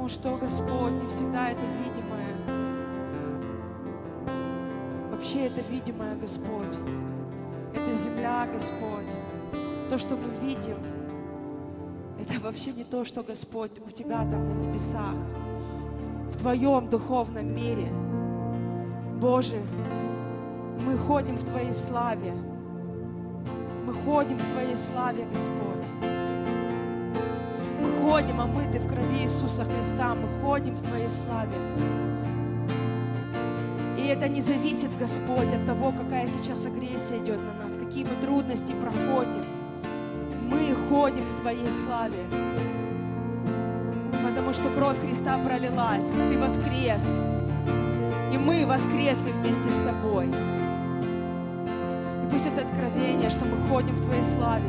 Потому что, Господь, не всегда это видимое. Вообще это видимое, Господь. Это земля, Господь. То, что мы видим, это вообще не то, что, Господь, у Тебя там на небесах, в Твоем духовном мире. Боже, мы ходим в Твоей славе. Мы ходим в Твоей славе, Господь. Ходим, омыты в крови Иисуса Христа. Мы ходим в Твоей славе. И это не зависит, Господь, от того, какая сейчас агрессия идет на нас, какие мы трудности проходим. Мы ходим в Твоей славе. Потому что кровь Христа пролилась, Ты воскрес. И мы воскресли вместе с Тобой. И пусть это откровение, что мы ходим в Твоей славе,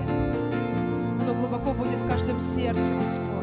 глубоко будет в каждом сердце, Господь.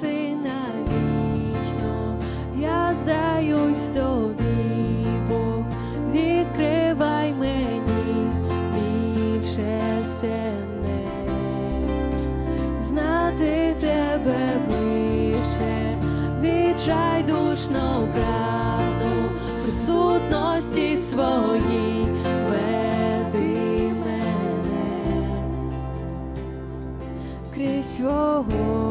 сина вічно, я здаюсь тобі, Бог, відкривай мені більше себе, знати тебе ближче, відчайдушно прагну присутності своїй. крізь вогонь.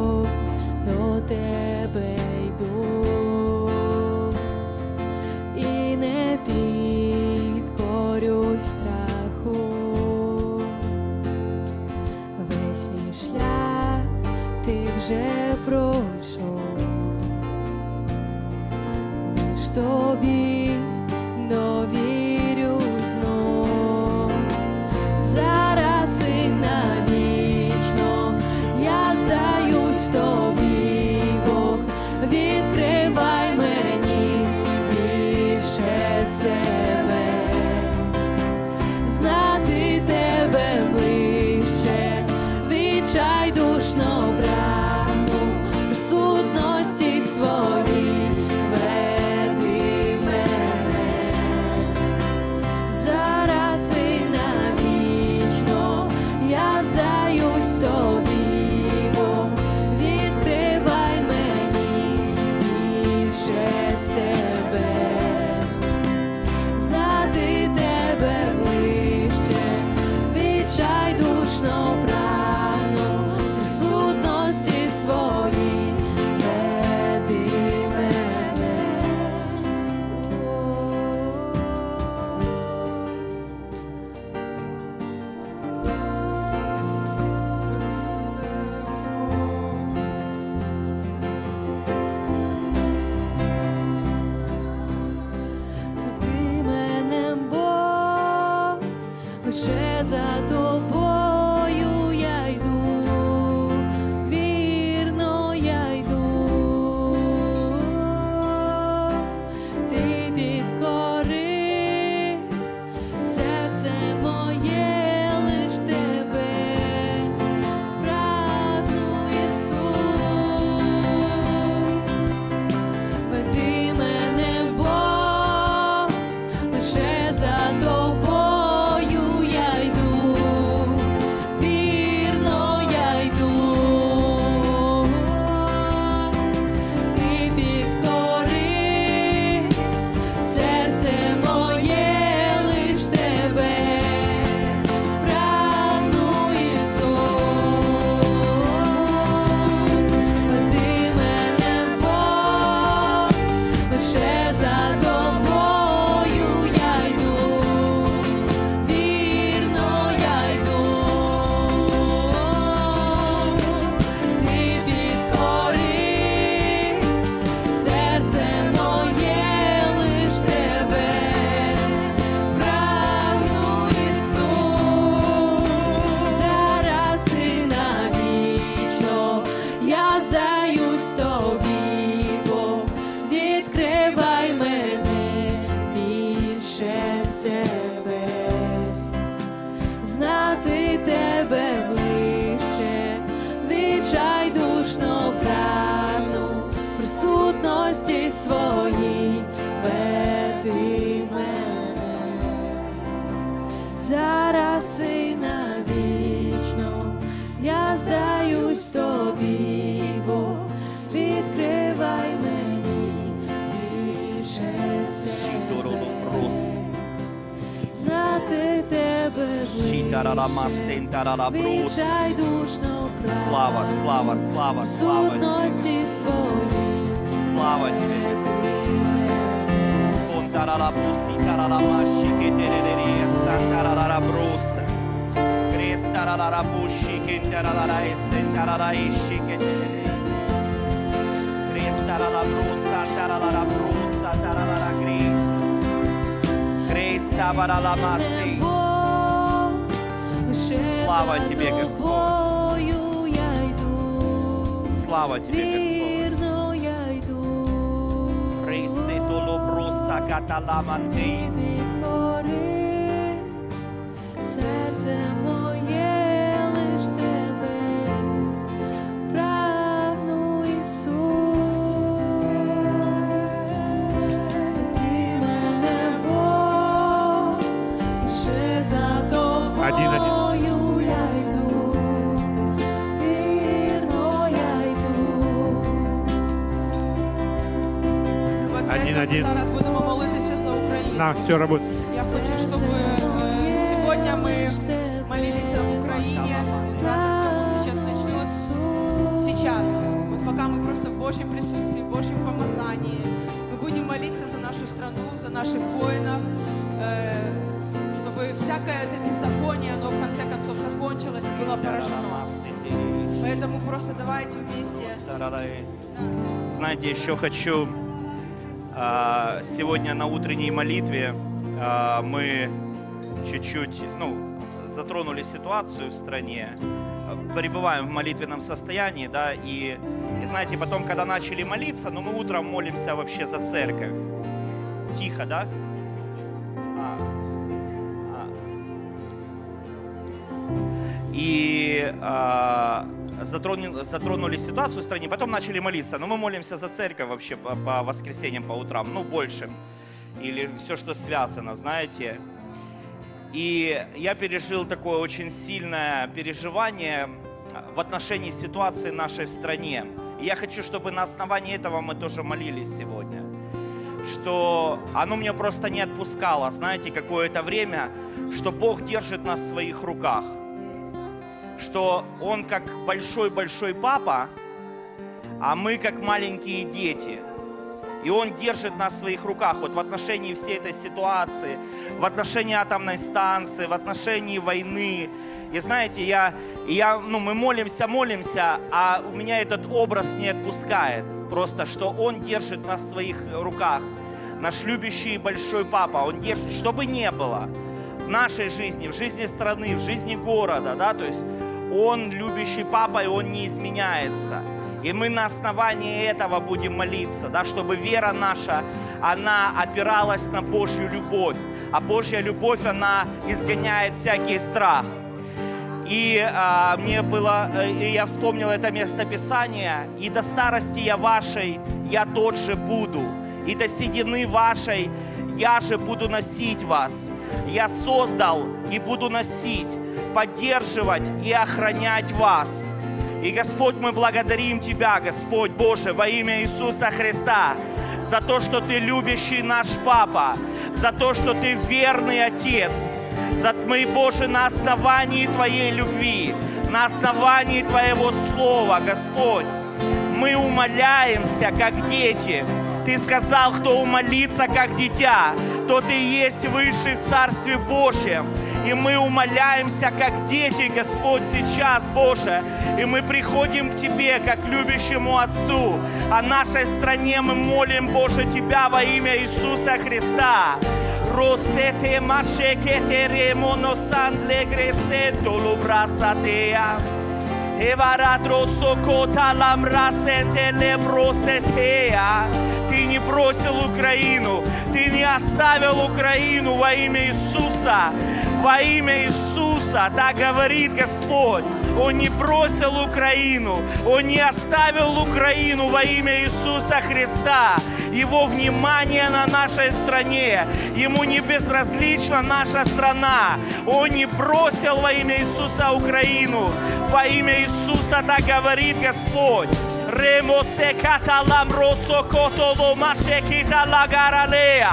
что без Слава Тебе, Господь. Вірно я йду. За Україну. На, все работает. Я хочу, чтобы э, сегодня мы молились об Украине. Брат сейчас начнет. Сейчас, вот пока мы просто в Божьем присутствии, в Божьем помазании, мы будем молиться за нашу страну, за наших воинов, э, чтобы всякое это беззаконие, оно в конце концов закончилось и было поражено. Поэтому просто давайте вместе. Знаете, еще хочу сегодня на утренней молитве а, мы чуть-чуть, ну, затронули ситуацию в стране, а, пребываем в молитвенном состоянии, да, и, и знаете, потом, когда начали молиться, ну, мы утром молимся вообще за церковь. Тихо, да? А, а. И а, затронули, затронули ситуацию в стране, потом начали молиться. Но мы молимся за церковь вообще по, по воскресеньям, по утрам, ну, больше. Или все, что связано, знаете. И я пережил такое очень сильное переживание в отношении ситуации нашей в стране. И я хочу, чтобы на основании этого мы тоже молились сегодня. Что оно меня просто не отпускало, знаете, какое-то время, что Бог держит нас в своих руках. Что Он как большой-большой папа, а мы как маленькие дети. И Он держит нас в своих руках вот в отношении всей этой ситуации, в отношении атомной станции, в отношении войны. И знаете, я, я, ну, мы молимся, молимся, а у меня этот образ не отпускает. Просто, что Он держит нас в своих руках. Наш любящий большой папа, Он держит, что бы ни было в нашей жизни, в жизни страны, в жизни города, да, то есть Он любящий папа, и Он не изменяется. И мы на основании этого будем молиться, да, чтобы вера наша, она опиралась на Божью любовь. А Божья любовь, она изгоняет всякий страх. И а, мне было, э, и я вспомнил это местописание, и до старости я вашей, я тот же буду, и до седины вашей, я же буду носить вас. Я создал и буду носить, поддерживать и охранять вас. И, Господь, мы благодарим Тебя, Господь Боже, во имя Иисуса Христа, за то, что Ты любящий наш Папа, за то, что Ты верный Отец, за мы, Боже, на основании Твоей любви, на основании Твоего Слова, Господь, мы умоляемся, как дети. Ты сказал, кто умолится, как дитя, тот и есть высший в Царстве Божьем. И мы умоляемся, как дети, Господь, сейчас, Боже. И мы приходим к Тебе, как любящему Отцу. О нашей стране мы молим, Боже, Тебя во имя Иисуса Христа. Гресето лубрасатея. Эварадро кота ламрасете лебросетея. Ты не бросил Украину, ты не оставил Украину во имя Иисуса. Во имя Иисуса, так говорит Господь. Он не бросил Украину, Он не оставил Украину во имя Иисуса Христа. Его внимание на нашей стране. Ему не безразлична наша страна. Он не бросил во имя Иисуса Украину. Во имя Иисуса так говорит Господь. Ремосе каталам росо котоло машекита лагаралея.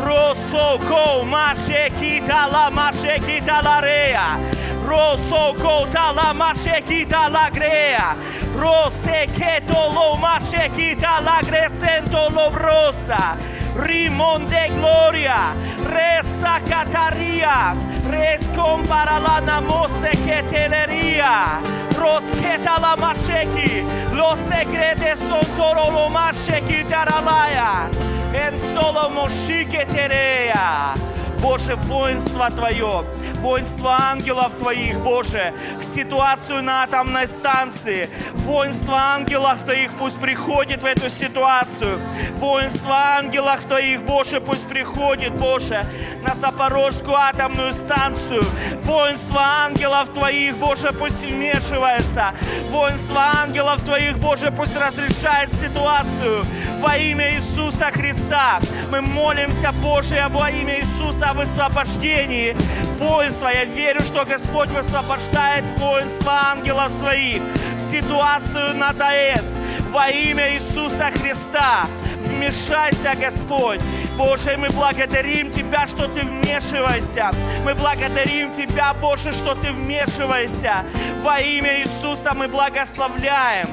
Rosoko masekita la masekita la rea. Rosoko ta la masekita la grea. Roseketo lo masekita la gresento lo. Rimonde gloria. Resa cataria. Rescom para la namose que telería. Rosqueta la masheki. Los secretos son toro lo masheki taralaya. En solo moshike terea. Боже, воинство Твое, воинство ангелов Твоих, Боже, в ситуацию на атомной станции. Воинство ангелов Твоих пусть приходит в эту ситуацию. Воинство ангелов Твоих, Боже, пусть приходит, Боже, на Запорожскую атомную станцию. Воинство ангелов Твоих, Боже, пусть вмешивается. Воинство ангелов Твоих, Боже, пусть разрешает ситуацию. Во имя Иисуса Христа мы молимся, Боже, во имя Иисуса о высвобождении воинства. Я верю, что Господь высвобождает воинство ангелов своих в ситуацию на ТАЭС. Во имя Иисуса Христа вмешайся, Господь. Боже, мы благодарим Тебя, что Ты вмешиваешься. Мы благодарим Тебя, Боже, что Ты вмешиваешься. Во имя Иисуса мы благословляем.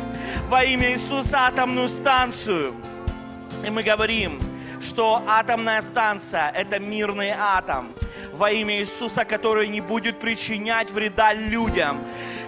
Во имя Иисуса атомную станцию. И мы говорим, что атомная станция – это мирный атом во имя Иисуса, который не будет причинять вреда людям,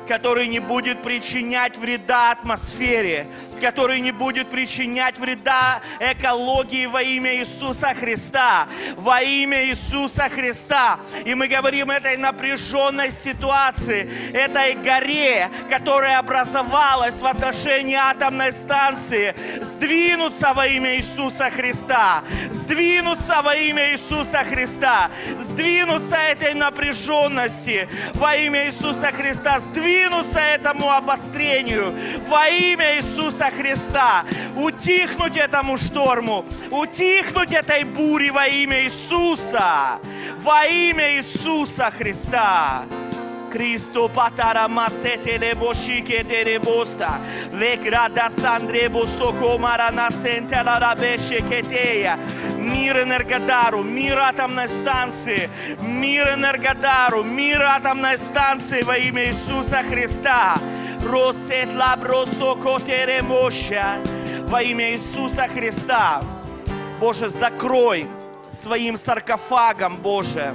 который не будет причинять вреда атмосфере, который не будет причинять вреда экологии во имя Иисуса Христа. Во имя Иисуса Христа. И мы говорим этой напряженной ситуации, этой горе, которая образовалась в отношении атомной станции, сдвинуться во имя Иисуса Христа. Сдвинуться во имя Иисуса Христа. Сдвинуться этой напряженности во имя Иисуса Христа. Сдвинуться этому обострению во имя Иисуса Христа. Утихнуть этому шторму. Утихнуть этой буре во имя Иисуса. Во имя Иисуса Христа. Cristo patara masete le boshike de rebosta. Le grada sandrebo soko marana sente la rabeshe кетея. Мир Энергодару, мир атомной станции, мир Энергодару, мир атомной станции во имя Иисуса Христа. Росет лабросо котеремоша во имя Иисуса Христа. Боже, закрой своим саркофагом, Боже,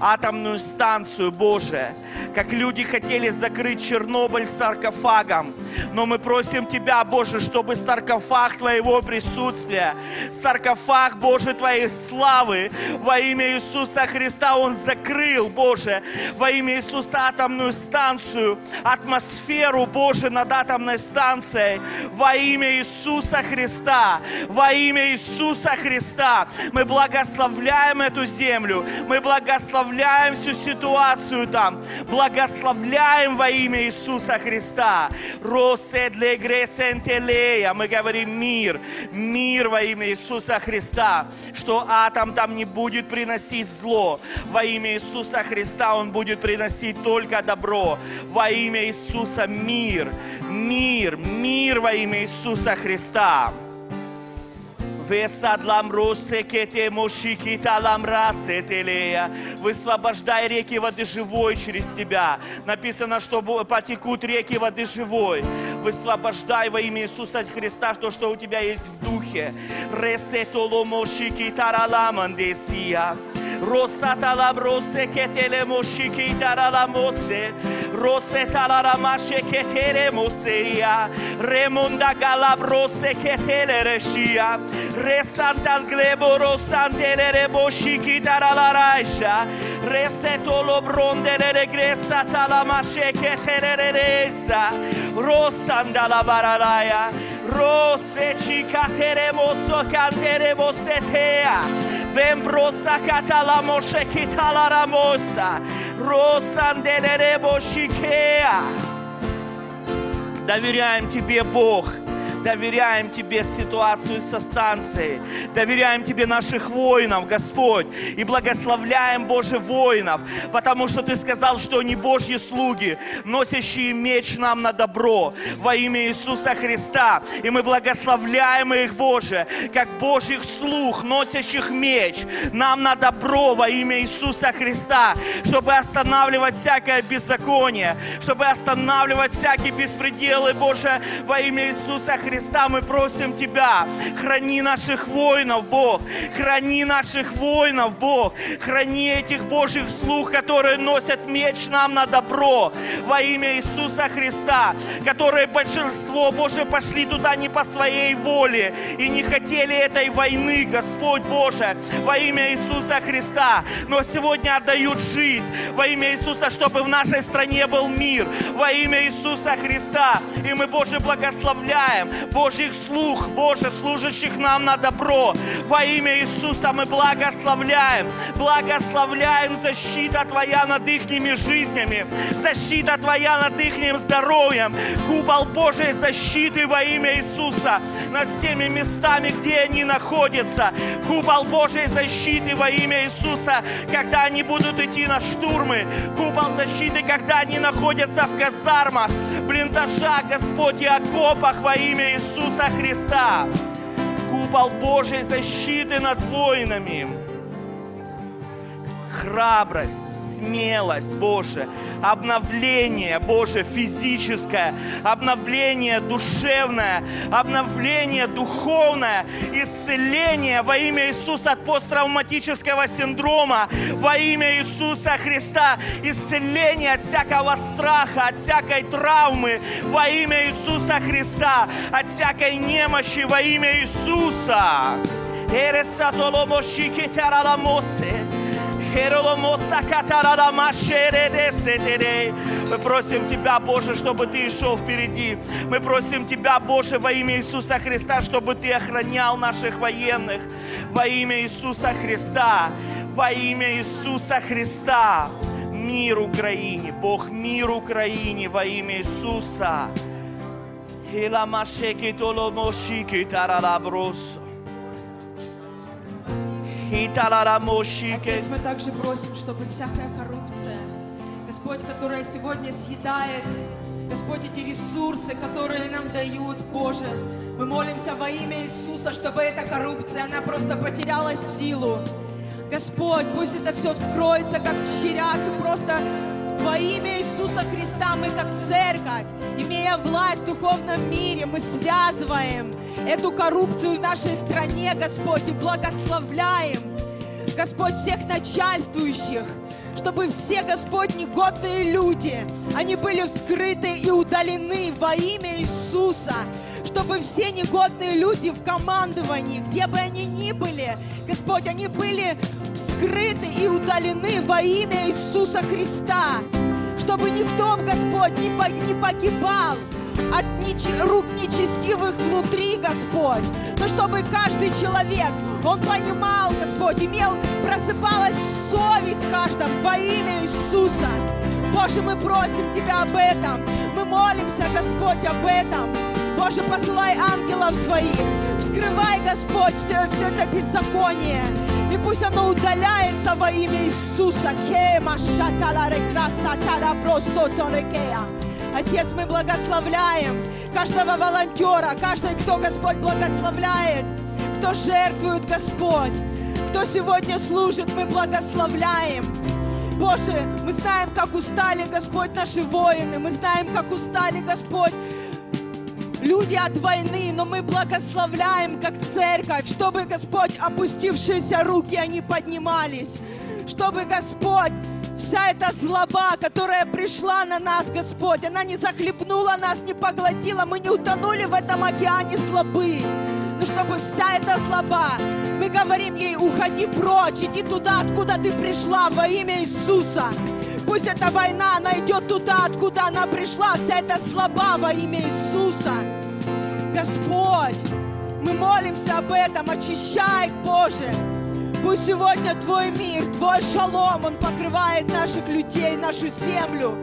атомную станцию, Боже, как люди хотели закрыть Чернобыль саркофагом. Но мы просим Тебя, Боже, чтобы саркофаг Твоего присутствия, саркофаг, Боже, Твоей славы во имя Иисуса Христа, Он закрыл, Боже, во имя Иисуса атомную станцию, атмосферу, Боже, над атомной станцией, во имя Иисуса Христа, во имя Иисуса Христа. Мы благословляем эту землю, мы благословляем всю ситуацию там, благословляем во имя Иисуса Христа. Мы говорим мир, мир во имя Иисуса Христа, что атом там не будет приносить зло. Во имя Иисуса Христа он будет приносить только добро. Во имя Иисуса мир, мир, мир во имя Иисуса Христа. Весадлам росе кете мошикита ламрасе телея. Высвобождай реки воды живой через тебя. Написано, что потекут реки воды живой. Высвобождай во имя Иисуса Христа то, что у тебя есть в духе. Ресетоло мошикита раламандесия. Rosatalabrose ketelemo shikitaramose. Rosetalamashe keteremoseria. Remonda galabrose keteleresia. le glebo la shikitaralaraisha. Resetolo brondele regresa Rosanda la Rosandalabaralaya. Rose cicatere moso candere mosetea, vembrosa catalamoshe kitala ramosa, Росанделеребо Шикеа. Доверяем Тебе, Бог. Доверяем Тебе ситуацию со станцией. Доверяем Тебе наших воинов, Господь. И благословляем, Боже, воинов. Потому что Ты сказал, что они Божьи слуги, носящие меч нам на добро во имя Иисуса Христа. И мы благословляем их, Боже, как Божьих слуг, носящих меч нам на добро во имя Иисуса Христа, чтобы останавливать всякое беззаконие, чтобы останавливать всякие беспределы, Боже, во имя Иисуса Христа. Христа мы просим Тебя, храни наших воинов, Бог, храни наших воинов, Бог, храни этих Божьих слуг, которые носят меч нам на добро во имя Иисуса Христа, которые большинство, Боже, пошли туда не по своей воле и не хотели этой войны, Господь Боже, во имя Иисуса Христа, но сегодня отдают жизнь во имя Иисуса, чтобы в нашей стране был мир, во имя Иисуса Христа. И мы, Боже, благословляем Божьих слух, Боже, служащих нам на добро. Во имя Иисуса мы благословляем, благословляем защита Твоя над их жизнями, защита Твоя над их здоровьем, купол Божьей защиты во имя Иисуса над всеми местами, где они находятся, купол Божьей защиты во имя Иисуса, когда они будут идти на штурмы, купол защиты, когда они находятся в казармах, блиндажах, Господь, и окопах во имя Иисуса Христа. Купол Божьей защиты над воинами. Храбрость, смелость, Боже, обновление, Боже, физическое, обновление душевное, обновление духовное, исцеление во имя Иисуса от посттравматического синдрома, во имя Иисуса Христа, исцеление от всякого страха, от всякой травмы, во имя Иисуса Христа, от всякой немощи во имя Иисуса. Эресатоломошикетараламосе. Мы просим Тебя, Боже, чтобы Ты шел впереди. Мы просим Тебя, Боже, во имя Иисуса Христа, чтобы Ты охранял наших военных. Во имя Иисуса Христа. Во имя Иисуса Христа. Мир Украине. Бог, мир Украине во имя Иисуса. Хиламашеки толомошики тарарабросо. Отец, мы также просим, чтобы всякая коррупция, Господь, которая сегодня съедает, Господь, эти ресурсы, которые нам дают, Боже, мы молимся во имя Иисуса, чтобы эта коррупция, она просто потеряла силу. Господь, пусть это все вскроется, как черяк, и просто во имя Иисуса Христа мы, как церковь, имея власть в духовном мире, мы связываем эту коррупцию в нашей стране, Господь, и благословляем, Господь, всех начальствующих, чтобы все, Господь, негодные люди, они были вскрыты и удалены во имя Иисуса, чтобы все негодные люди в командовании, где бы они ни были, Господь, они были вскрыты и удалены во имя Иисуса Христа, чтобы никто, Господь, не по- не погибал, от неч- рук нечестивых внутри, Господь. Но чтобы каждый человек, он понимал, Господь, имел, просыпалась совесть каждом во имя Иисуса. Боже, мы просим Тебя об этом. Мы молимся, Господь, об этом. Боже, посылай ангелов своих. Вскрывай, Господь, все, все это беззаконие. И пусть оно удаляется во имя Иисуса. Отец, мы благословляем каждого волонтера, каждый, кто, Господь, благословляет, кто жертвует, Господь, кто сегодня служит, мы благословляем. Боже, мы знаем, как устали, Господь, наши воины, мы знаем, как устали, Господь, люди от войны, но мы благословляем как церковь, чтобы, Господь, опустившиеся руки, они поднимались, чтобы, Господь, вся эта злоба, которая пришла на нас, Господь, она не захлебнула нас, не поглотила, мы не утонули в этом океане злобы. Но чтобы вся эта злоба, мы говорим ей, уходи прочь, иди туда, откуда ты пришла, во имя Иисуса. Пусть эта война, она идет туда, откуда она пришла, вся эта злоба во имя Иисуса. Господь, мы молимся об этом, очищай, Боже. Пусть сегодня Твой мир, Твой шалом, он покрывает наших людей, нашу землю.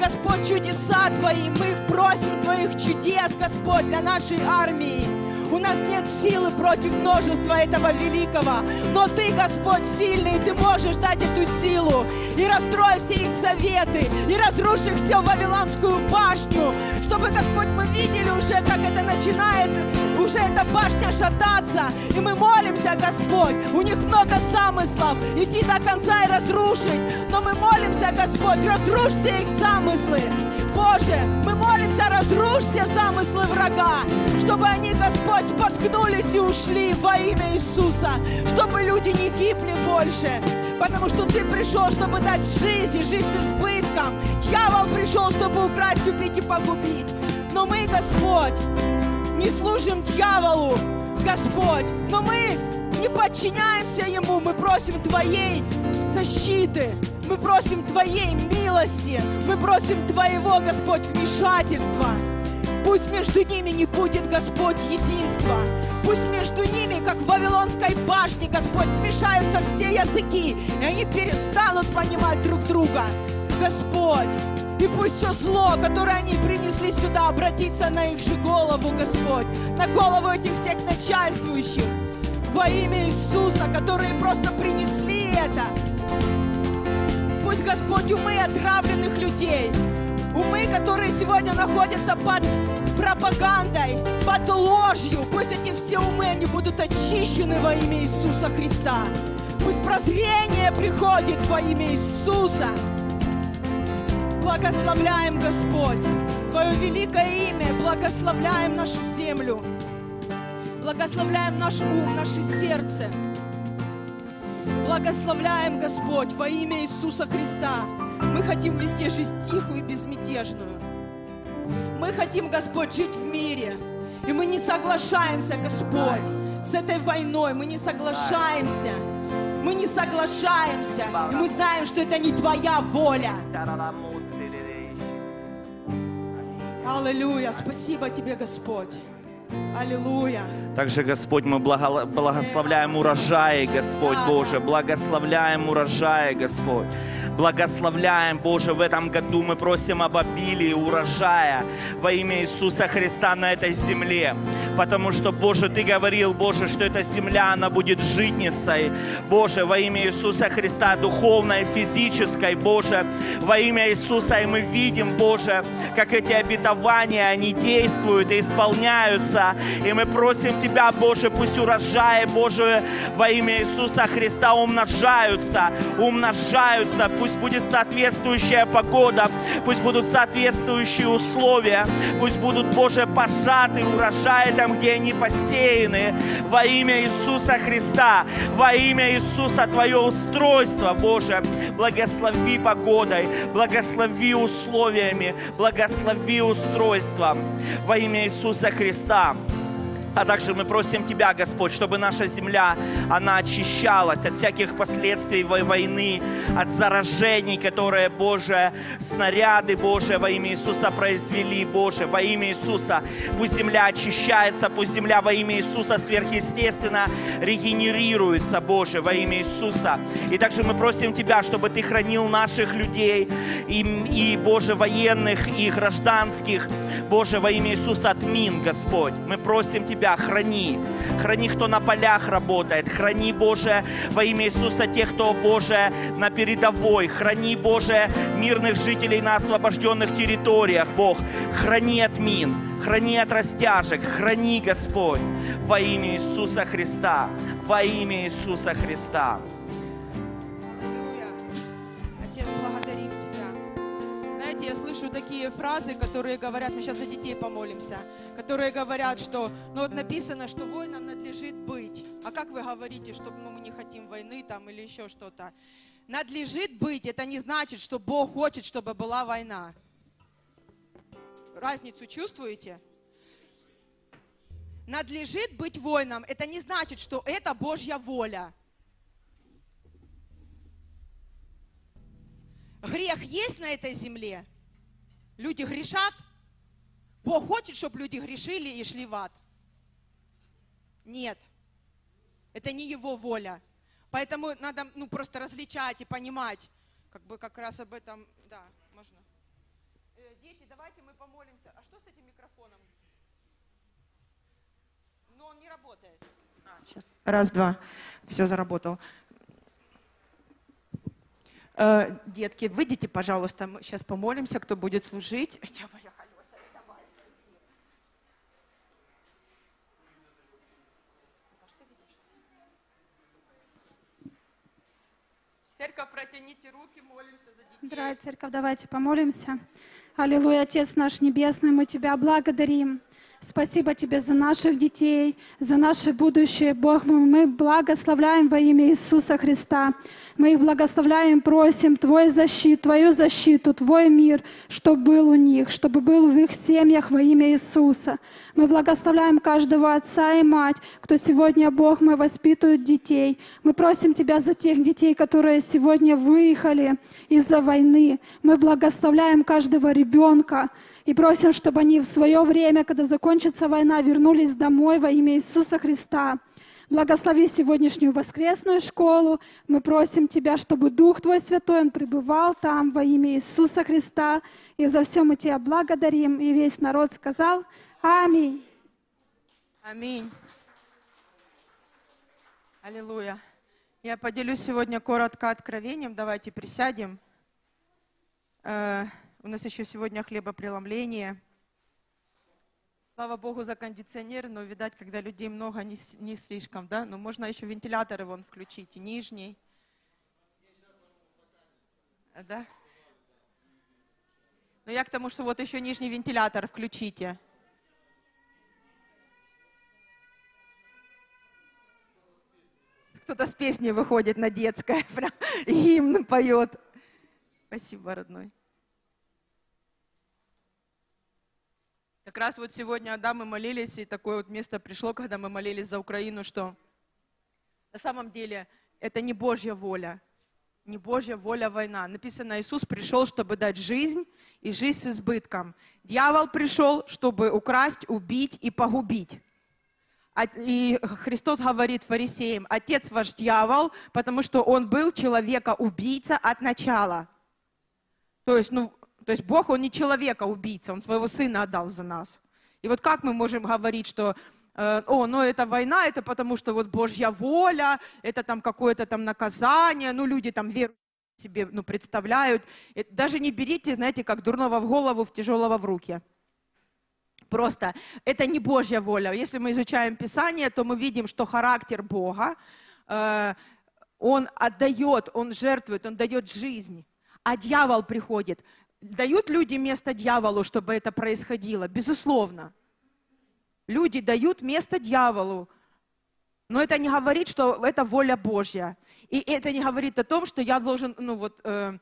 Господь, чудеса Твои, мы просим Твоих чудес, Господь, для нашей армии. У нас нет силы против множества этого великого, но Ты, Господь, сильный, Ты можешь дать эту силу. И расстрой все их советы, и разруши их всю Вавилонскую башню, чтобы, Господь, мы видели уже, как это начинает, уже эта башня шататься, и мы молимся, Господь, у них много замыслов, идти до конца и разрушить, но мы молимся, Господь, разрушь все их замыслы, Боже, мы молимся, разрушь все замыслы врага, чтобы они, Господь, споткнулись и ушли во имя Иисуса, чтобы люди не гибли больше, потому что Ты пришел, чтобы дать жизнь и жизнь с избытком. Дьявол пришел, чтобы украсть, убить и погубить. Но мы, Господь, не служим дьяволу, Господь, но мы не подчиняемся Ему, мы просим Твоей защиты, мы просим Твоей милости, мы просим Твоего, Господь, вмешательства. Пусть между ними не будет, Господь, единства. Пусть между ними, как в Вавилонской башне, Господь, смешаются все языки, и они перестанут понимать друг друга. Господь, и пусть все зло, которое они принесли сюда, обратится на их же голову, Господь, на голову этих всех начальствующих во имя Иисуса, которые просто принесли это. Господь, умы отравленных людей, умы, которые сегодня находятся под пропагандой, под ложью, пусть эти все умы, они будут очищены во имя Иисуса Христа. Пусть прозрение приходит во имя Иисуса. Благословляем, Господь, Твое великое имя, благословляем нашу землю, благословляем наш ум, наше сердце. Благословляем, Господь, во имя Иисуса Христа. Мы хотим вести жизнь тихую и безмятежную. Мы хотим, Господь, жить в мире. И мы не соглашаемся, Господь, с этой войной. Мы не соглашаемся. Мы не соглашаемся. И мы знаем, что это не Твоя воля. Аллилуйя. Спасибо Тебе, Господь. Аллилуйя. Также, Господь, мы благо- благословляем урожаи, Господь Боже, благословляем урожаи, Господь. Благословляем, Боже, в этом году мы просим об обилии урожая во имя Иисуса Христа на этой земле. Потому что, Боже, Ты говорил, Боже, что эта земля, она будет житницей. Боже, во имя Иисуса Христа, духовной, физической, Боже, во имя Иисуса. И мы видим, Боже, как эти обетования, они действуют и исполняются. И мы просим Тебя, Боже, пусть урожаи, Боже, во имя Иисуса Христа умножаются, умножаются. Пусть будет соответствующая погода, пусть будут соответствующие условия, пусть будут, Боже, пожаты урожаи там, где они посеяны. Во имя Иисуса Христа, во имя Иисуса Твое устройство, Боже, благослови погодой, благослови условиями, благослови устройством во имя Иисуса Христа. А также мы просим Тебя, Господь, чтобы наша земля, она очищалась от всяких последствий вой- войны, от заражений, которые, Боже, снаряды, Боже, во имя Иисуса произвели, Боже, во имя Иисуса. Пусть земля очищается, пусть земля во имя Иисуса сверхъестественно регенерируется, Боже, во имя Иисуса. И также мы просим Тебя, чтобы Ты хранил наших людей, и, и Боже, военных, и гражданских, Боже, во имя Иисуса от мин, Господь. Мы просим Тебя, храни. Храни, кто на полях работает. Храни, Боже, во имя Иисуса тех, кто, Боже, на передовой. Храни, Боже, мирных жителей на освобожденных территориях, Бог. Храни от мин. Храни от растяжек. Храни, Господь, во имя Иисуса Христа. Во имя Иисуса Христа. Слышу такие фразы, которые говорят, мы сейчас за детей помолимся, которые говорят, что, ну вот написано, что воинам надлежит быть. А как вы говорите, что ну, мы не хотим войны там или еще что-то? Надлежит быть, это не значит, что Бог хочет, чтобы была война. Разницу чувствуете? Надлежит быть воином, это не значит, что это Божья воля. Грех есть на этой земле? Люди грешат? Бог хочет, чтобы люди грешили и шли в ад? Нет. Это не Его воля. Поэтому надо ну, просто различать и понимать. Как бы как раз об этом, да, можно. Э, Дети, давайте мы помолимся. А что с этим микрофоном? Но он не работает. сейчас. Раз, два. Все, заработал. Э, Детки, выйдите, пожалуйста, мы сейчас помолимся, кто будет служить. Церковь, протяните руки, молимся за детей. Дорогая церковь, давайте помолимся. Аллилуйя, Отец наш Небесный, мы Тебя благодарим. Спасибо Тебе за наших детей, за наше будущее. Бог, мы, мы благословляем во имя Иисуса Христа. Мы их благословляем, просим Твой защиту, Твою защиту, Твой мир, чтобы был у них, чтобы был в их семьях во имя Иисуса. Мы благословляем каждого отца и мать, кто сегодня, Бог, мы воспитывают детей. Мы просим Тебя за тех детей, которые сегодня выехали из-за войны. Мы благословляем каждого ребенка и просим, чтобы они в свое время, когда закончится война, вернулись домой во имя Иисуса Христа. Благослови сегодняшнюю воскресную школу. Мы просим Тебя, чтобы Дух Твой Святой, Он пребывал там во имя Иисуса Христа. И за все мы Тебя благодарим. И весь народ сказал Аминь. Аминь. Аллилуйя. Я поделюсь сегодня коротко откровением. Давайте присядем. Э, у нас еще сегодня хлебопреломление. Слава Богу за кондиционер, но, видать, когда людей много, не, не слишком, да? Но можно еще вентиляторы вон включить, нижний. Да? Ну я к тому, что вот еще нижний вентилятор включите. Кто-то с песней выходит на детское, прям гимн поет. Спасибо, родной. Как раз вот сегодня, да, мы молились, и такое вот место пришло, когда мы молились за Украину, что на самом деле это не Божья воля, не Божья воля война. Написано, Иисус пришел, чтобы дать жизнь и жизнь с избытком. Дьявол пришел, чтобы украсть, убить и погубить. А- И Христос говорит фарисеям, отец ваш дьявол, потому что он был человека-убийца от начала. То есть, ну, то есть Бог, он не человека-убийца, он своего сына отдал за нас. И вот как мы можем говорить, что э, о, ну это война, это потому что вот Божья воля, это там какое-то там наказание, ну люди там веру себе ну, представляют. Даже не берите, знаете, как дурного в голову, в тяжелого в руки. Просто это не Божья воля. Если мы изучаем Писание, то мы видим, что характер Бога, э, он отдает, он жертвует, он дает жизнь. А дьявол приходит. Дают люди место дьяволу, чтобы это происходило? Безусловно. Люди дают место дьяволу. Но это не говорит, что это воля Божья. И это не говорит о том, что я должен, ну вот, э,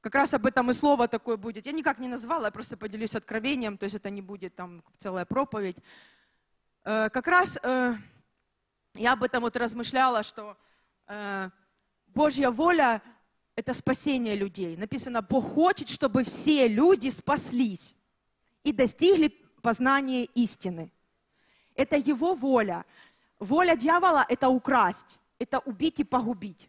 как раз об этом и слово такое будет. Я никак не назвала, я просто поделюсь откровением, то есть это не будет там целая проповедь. Э, как раз э, я об этом вот размышляла, что э, Божья воля – это спасение людей. Написано, Бог хочет, чтобы все люди спаслись и достигли познания истины. Это Его воля. Воля дьявола – это украсть, это убить и погубить.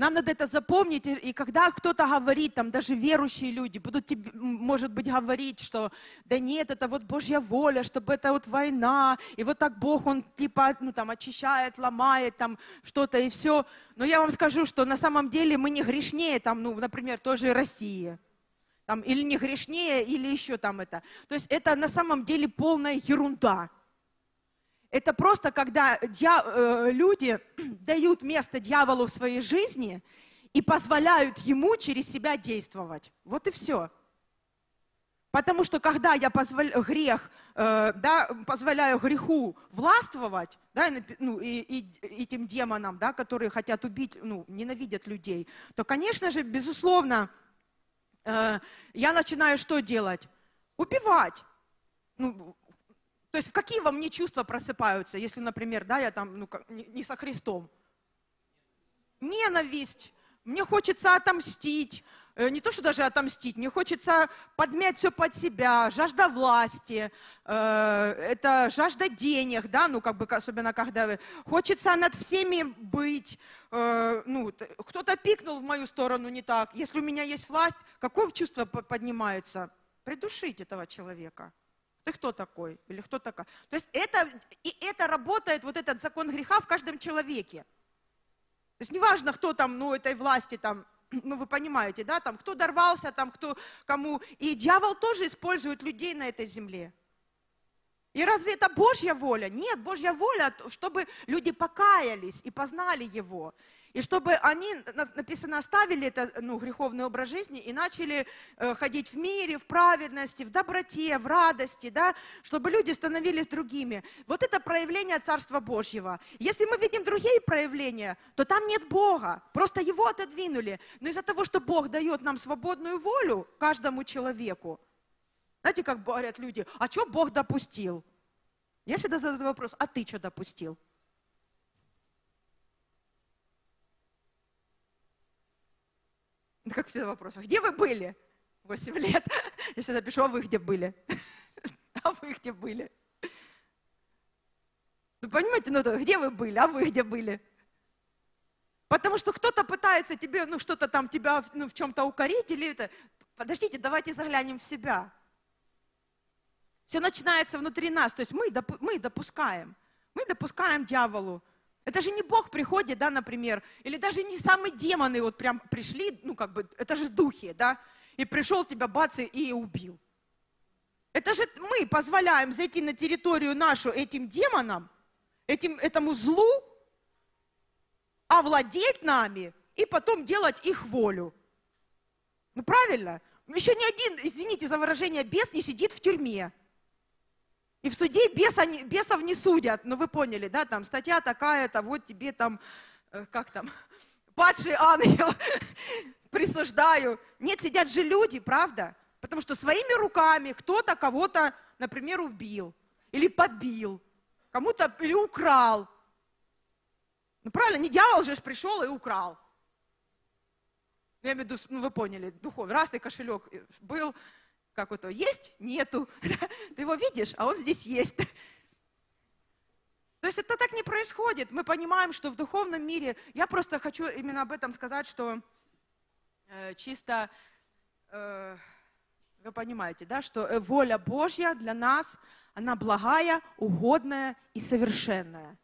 Нам надо это запомнить, и когда кто-то говорит, там даже верующие люди будут, тебе, может быть, говорить, что да нет, это вот Божья воля, чтобы это вот война, и вот так Бог, Он типа, ну там очищает, ломает там что-то и все. Но я вам скажу, что на самом деле мы не грешнее, там, ну, например, той же России. Там, или не грешнее, или еще там это. То есть это на самом деле полная ерунда. Это просто когда дья- э, люди дают место дьяволу в своей жизни и позволяют ему через себя действовать. Вот и все. Потому что когда я позволя- грех, э, да, позволяю греху властвовать, да, и, ну, и, и этим демонам, да, которые хотят убить, ну, ненавидят людей, то, конечно же, безусловно, э, я начинаю что делать? Убивать. Ну, то есть какие во мне чувства просыпаются, если, например, да, я там ну, не со Христом? Ненависть. Мне хочется отомстить. Э, Не то, что даже отомстить, мне хочется подмять все под себя, жажда власти, э, это жажда денег, да, ну, как бы, особенно когда хочется над всеми быть, э, ну, кто-то пикнул в мою сторону не так, если у меня есть власть, какое чувство по- поднимается? Придушить этого человека. Ты кто такой? Или кто такая? То есть это, и это работает, вот этот закон греха в каждом человеке. То есть неважно, кто там, ну, этой власти там, ну, вы понимаете, да, там, кто дорвался, там, кто, кому. И дьявол тоже использует людей на этой земле. И разве это Божья воля? Нет, Божья воля, чтобы люди покаялись и познали Его. И чтобы они, на- написано, оставили это ну, греховный образ жизни и начали э, ходить в мире, в праведности, в доброте, в радости, да, чтобы люди становились другими. Вот это проявление Царства Божьего. Если мы видим другие проявления, то там нет Бога, просто его отодвинули. Но из-за того, что Бог дает нам свободную волю каждому человеку, знаете, как говорят люди, а что Бог допустил? Я всегда задаю вопрос, а ты что допустил? Ну, Как всегда вопрос, где вы были? 8 лет. Я всегда пишу, а вы где были? А вы где были? Вы понимаете, ну, где вы были, а вы где были? Потому что кто-то пытается тебе, ну, что-то там тебя ну, в чем-то укорить или это. Подождите, давайте заглянем в себя. Все начинается внутри нас, то есть мы, допу- мы допускаем. Мы допускаем дьяволу. Это же не Бог приходит, да, например, или даже не самые демоны вот прям пришли, ну как бы, это же духи, да, и пришел тебя бац и- убил. Это же мы позволяем зайти на территорию нашу этим демонам, этим, этому злу, овладеть нами и потом делать их волю. Ну правильно? Еще ни один, извините за выражение, бес не сидит в тюрьме. И в суде беса, бесов не судят. Ну вы поняли, да, там статья такая-то, вот тебе там, э, как там, падший ангел, присуждаю. Нет, сидят же люди, правда? Потому что своими руками кто-то кого-то, например, убил или побил, кому-то или украл. Ну правильно, не дьявол же пришел и украл. Ну, Я имею в виду, ну вы поняли, духовный. Раз ты кошелек э, был, как это, есть, нету. Ты его видишь, а он здесь есть. То есть это так не происходит. Мы понимаем, что в духовном мире, я просто хочу именно об этом сказать, что э, чисто, э, вы понимаете, да, что э, воля Божья для нас, она благая, угодная и совершенная.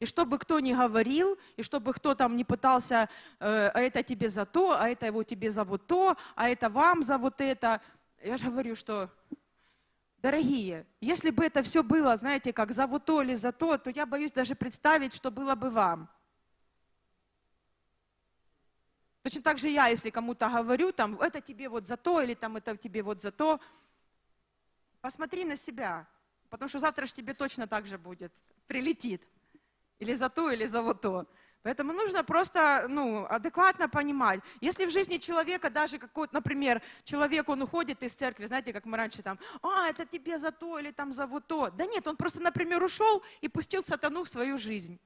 И чтобы кто ни говорил, и чтобы кто там не пытался, э, а это тебе за то, а это его тебе за вот то, а это вам за вот это. Я же говорю, что, дорогие, если бы это все было, знаете, как за вот то или за то, то я боюсь даже представить, что было бы вам. Точно так же я, если кому-то говорю, там, это тебе вот за то, или там, это тебе вот за то, посмотри на себя, потому что завтра же тебе точно так же будет, прилетит. Или за то, или за вот то. Поэтому нужно просто ну, адекватно понимать. Если в жизни человека даже какой-то, например, человек, он уходит из церкви, знаете, как мы раньше там, а, это тебе за то или там за вот то. Да нет, он просто, например, ушел и пустил сатану в свою жизнь.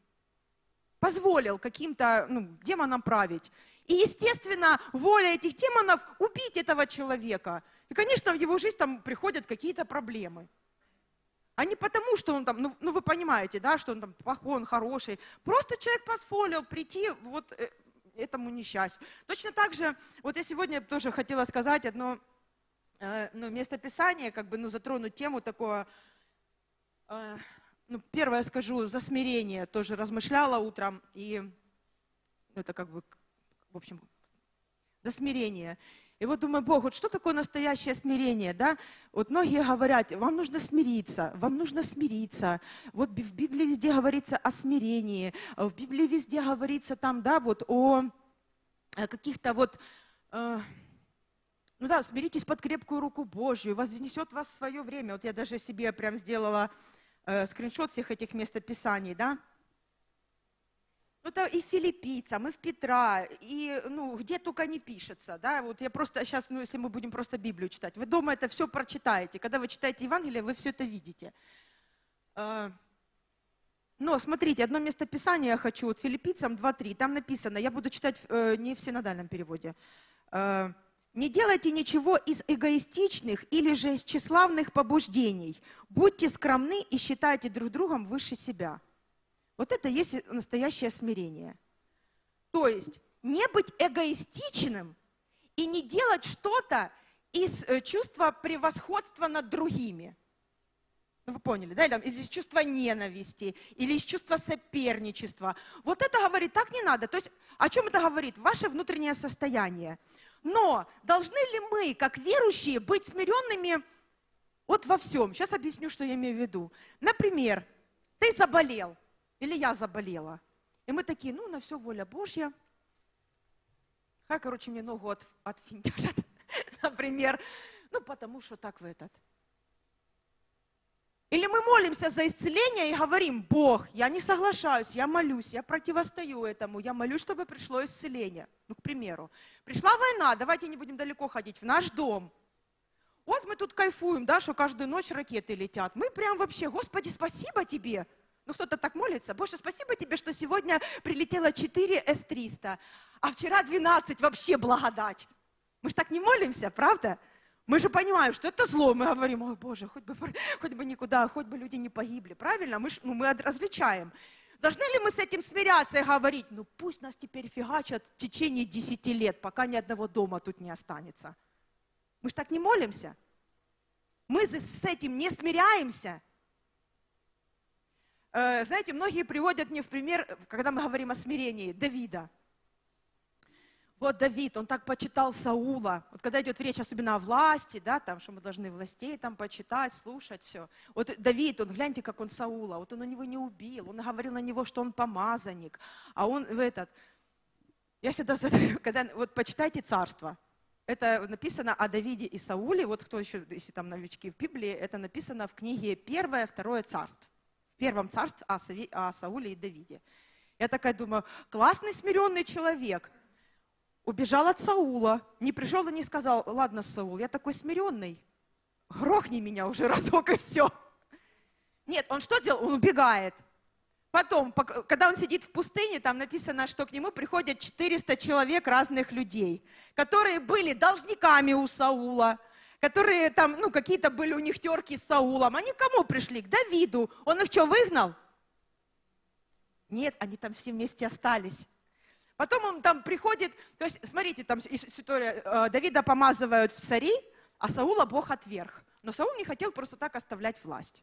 Позволил каким-то ну, демонам править. И, естественно, воля этих демонов убить этого человека. И, конечно, в его жизнь там приходят какие-то проблемы. А не потому, что он там, ну, ну вы понимаете, да, что он там плохой, он хороший. Просто человек позволил прийти вот э, этому несчастью. Точно так же, вот я сегодня тоже хотела сказать одно э, ну, местописание, как бы, ну, затронуть тему такое, э, ну, первое скажу, за смирение тоже размышляла утром, и ну, это как бы, в общем, за смирение. И вот думаю, Бог, вот что такое настоящее смирение, да? Вот многие говорят, вам нужно смириться, вам нужно смириться. Вот в Библии везде говорится о смирении, в Библии везде говорится там, да, вот о каких-то вот, э, ну да, смиритесь под крепкую руку Божью, вознесет вас в свое время. Вот я даже себе прям сделала э, скриншот всех этих местописаний, да? Ну, это и в филиппийцам, и в Петра, и ну, где только не пишется. Да? Вот я просто сейчас, ну, если мы будем просто Библию читать, вы дома это все прочитаете. Когда вы читаете Евангелие, вы все это видите. А, Но смотрите, одно место Писания я хочу, вот филиппийцам 2.3, там написано, я буду читать э, не в синодальном переводе. Э, Не делайте ничего из эгоистичных или же из тщеславных побуждений. Будьте скромны и считайте друг другом выше себя. Вот это есть настоящее смирение. То есть не быть эгоистичным и не делать что-то из э, чувства превосходства над другими. Ну, вы поняли, да? Или из чувства ненависти, или из чувства соперничества. Вот это говорит, так не надо. То есть о чем это говорит? Ваше внутреннее состояние. Но должны ли мы, как верующие, быть смиренными вот во всем? Сейчас объясню, что я имею в виду. Например, ты заболел, или я заболела. И мы такие, ну, на все воля Божья. Хай, короче, мне ногу от, отфинтяшат, например. Ну, потому что так в этот. Или мы молимся за исцеление и говорим, Бог, я не соглашаюсь, я молюсь, я противостою этому, я молюсь, чтобы пришло исцеление. Ну, к примеру, пришла война, давайте не будем далеко ходить, в наш дом. Вот мы тут кайфуем, да, что каждую ночь ракеты летят. Мы прям вообще, Господи, спасибо тебе. Ну, кто-то так молится. Боже, спасибо тебе, что сегодня прилетело 4 С-300, а вчера 12, вообще благодать. Мы же так не молимся, правда? Мы же понимаем, что это зло. Мы говорим, ой, Боже, хоть бы, хоть бы никуда, хоть бы люди не погибли. Правильно? Мы, ж- ну, мы различаем. Должны ли мы с этим смиряться и говорить, ну пусть нас теперь фигачат в течение 10 лет, пока ни одного дома тут не останется? Мы же так не молимся. Мы с этим не смиряемся. Э, Знаете, многие приводят мне в пример, э, когда мы говорим о смирении, Давида. Вот Давид, он так почитал Саула. Вот когда идет речь особенно о власти, да, там, что мы должны властей там почитать, слушать, все. Вот Давид, он, гляньте, как он Саула, вот он у него не убил, он говорил на него, что он помазанник, а он в этот... Я всегда задаю, когда, вот почитайте царство, это написано о Давиде и Сауле, вот кто еще, если там новички в Библии, это написано в книге первое, второе царство. Первом царстве о, Саве- о Сауле и Давиде. Я такая думаю, классный смиренный человек, убежал от Саула, не пришел и не сказал, ладно, Саул, я такой смиренный, грохни меня уже разок и все. Нет, он что делал? Он убегает. Потом, когда он сидит в пустыне, там написано, что к нему приходят 400 человек разных людей, которые были должниками у Саула, которые там, ну, какие-то были у них терки с Саулом. Они к кому пришли? К Давиду. Он их что, выгнал? Нет, они там все вместе остались. Потом он там приходит, то есть, смотрите, там ис- история, э, Давида помазывают в цари, а Саула Бог отверг. Но Саул не хотел просто так оставлять власть.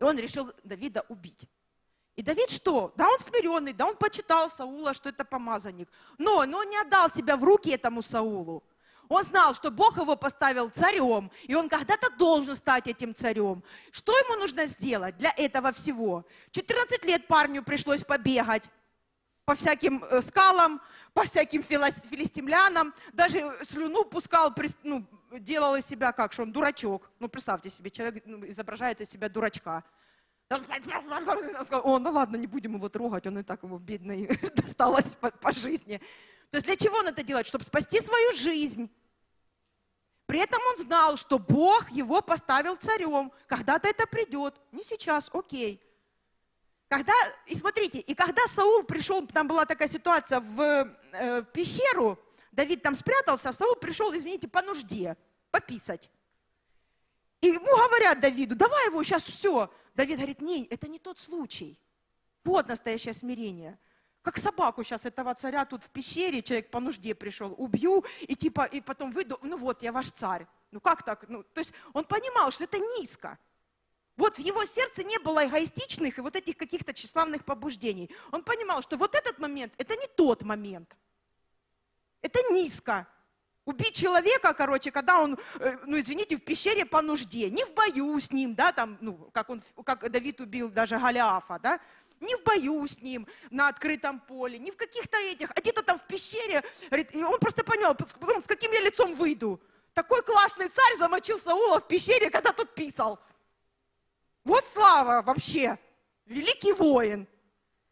И он решил Давида убить. И Давид что? Да он смиренный, да он почитал Саула, что это помазанник. Но, но он не отдал себя в руки этому Саулу. Он знал, что Бог его поставил царем, и он когда-то должен стать этим царем. Что ему нужно сделать для этого всего? 14 лет парню пришлось побегать по всяким э, скалам, по всяким филистимлянам, даже слюну пускал, ну, делал из себя как, что он дурачок. Ну, представьте себе, человек ну, изображает из себя дурачка. Он сказал, О, ну ладно, не будем его трогать, он и так ему бедный досталось по, по жизни. То есть для чего он это делает? Чтобы спасти свою жизнь. При этом он знал, что Бог его поставил царем. Когда-то это придет. Не сейчас, окей. Когда, и смотрите, и когда Саул пришел, там была такая ситуация в, э, в пещеру, Давид там спрятался, а Саул пришел, извините, по нужде, пописать. И ему говорят Давиду, давай его сейчас все. Давид говорит, не, это не тот случай. Вот настоящее смирение. Как собаку сейчас этого царя тут в пещере, человек по нужде пришел, убью, и типа, и потом выйду, ну вот, я ваш царь. Ну как так? Ну, то есть он понимал, что это низко. Вот в его сердце не было эгоистичных и вот этих каких-то тщеславных побуждений. Он понимал, что вот этот момент, это не тот момент. Это низко. Убить человека, короче, когда он, э, ну извините, в пещере по нужде, не в бою с ним, да, там, ну, как, он, как Давид убил даже Голиафа, да, не в бою с ним на открытом поле, не в каких-то этих, а где-то там в пещере, и он просто понял, с каким я лицом выйду. Такой классный царь замочил Саула в пещере, когда тот писал. Вот слава вообще, великий воин.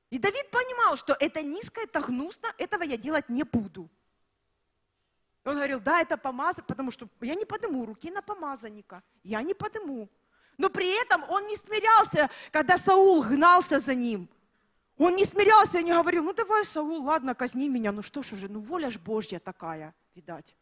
И Давид понимал, что это низко, это гнусно, этого я делать не буду. Он говорил, да, это помазать, потому что я не подниму руки на помазанника, я не подниму. Но при этом он не смирялся, когда Саул гнался за ним. Он не смирялся и не говорил, ну давай, Саул, ладно, казни меня, ну что ж уже, ну воля ж Божья такая, видать.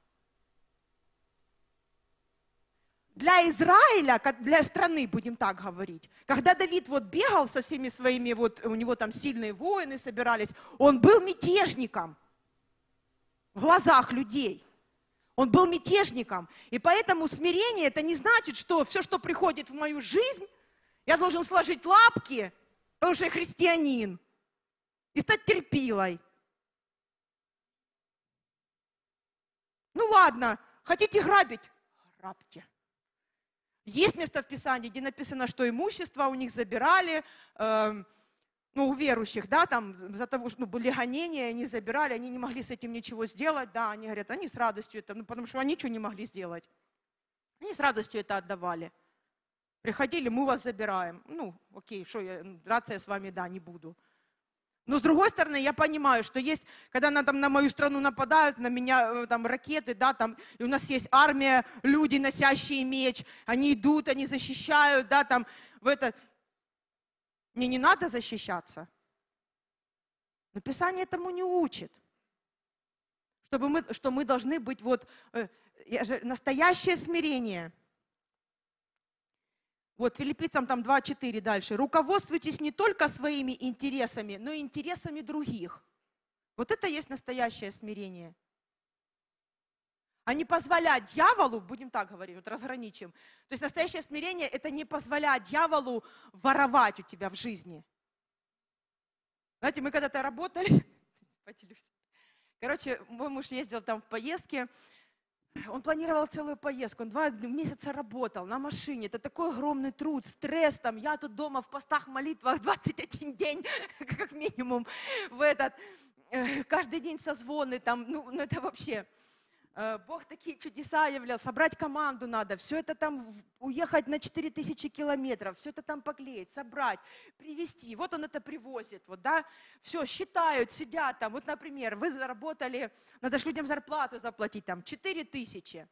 Для Израиля, для страны, будем так говорить, когда Давид вот бегал со всеми своими, вот у него там сильные воины собирались, он был мятежником в глазах людей. Он был мятежником. И поэтому смирение это не значит, что все, что приходит в мою жизнь, я должен сложить лапки, потому что я христианин, и стать терпилой. Ну ладно, хотите грабить? Грабьте. Есть место в Писании, где написано, что имущество у них забирали, эм, ну, у верующих, да, там, за того, что ну, были гонения, они забирали, они не могли с этим ничего сделать, да, они говорят, они с радостью это, ну, потому что они ничего не могли сделать. Они с радостью это отдавали. Приходили, мы вас забираем. Ну, окей, что я, драться я с вами, да, не буду. Но с другой стороны, я понимаю, что есть, когда на, там, на мою страну нападают, на меня э, там ракеты, да, там, и у нас есть армия, люди, носящие меч, они идут, они защищают, да, там, в это. Мне не надо защищаться. Но Писание этому не учит. Чтобы мы, что мы должны быть вот, э, же- настоящее смирение – вот филиппийцам там 2.4 дальше. Руководствуйтесь не только своими интересами, но и интересами других. Вот это есть настоящее смирение. А не позволять дьяволу, будем так говорить, вот разграничим. То есть настоящее смирение – это не позволять дьяволу воровать у тебя в жизни. Знаете, мы когда-то работали. Короче, мой муж ездил там в поездке, он планировал целую поездку, он два месяца работал на машине. Это такой огромный труд, стресс там. Я тут дома в постах, молитвах 21 день, как минимум, в этот, э, каждый день созвоны там, ну, ну это вообще. Э, Бог такие чудеса являл, собрать команду надо, все это там, уехать на 4000 километров, все это там поклеить, собрать, привезти. Вот он это привозит, вот, да, все, считают, сидят там. Вот, например, вы заработали, надо же людям зарплату заплатить, там, 4000,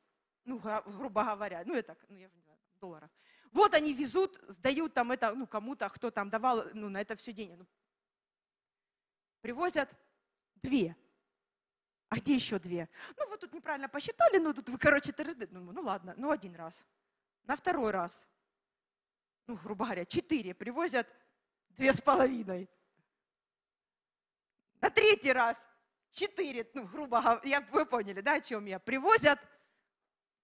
ну, грубо говоря, ну, это, ну, я же не знаю, долларов. Вот они везут, сдают там это, ну, кому-то, кто там давал, ну, на это все деньги. Ну, привозят две. А где еще две? Ну, вы тут неправильно посчитали, ну, тут вы, короче, ТРД. Ну, ну, ладно, ну, один раз. На второй раз, ну, грубо говоря, четыре привозят две с половиной. На третий раз четыре, ну, грубо говоря, я, вы поняли, да, о чем я? Привозят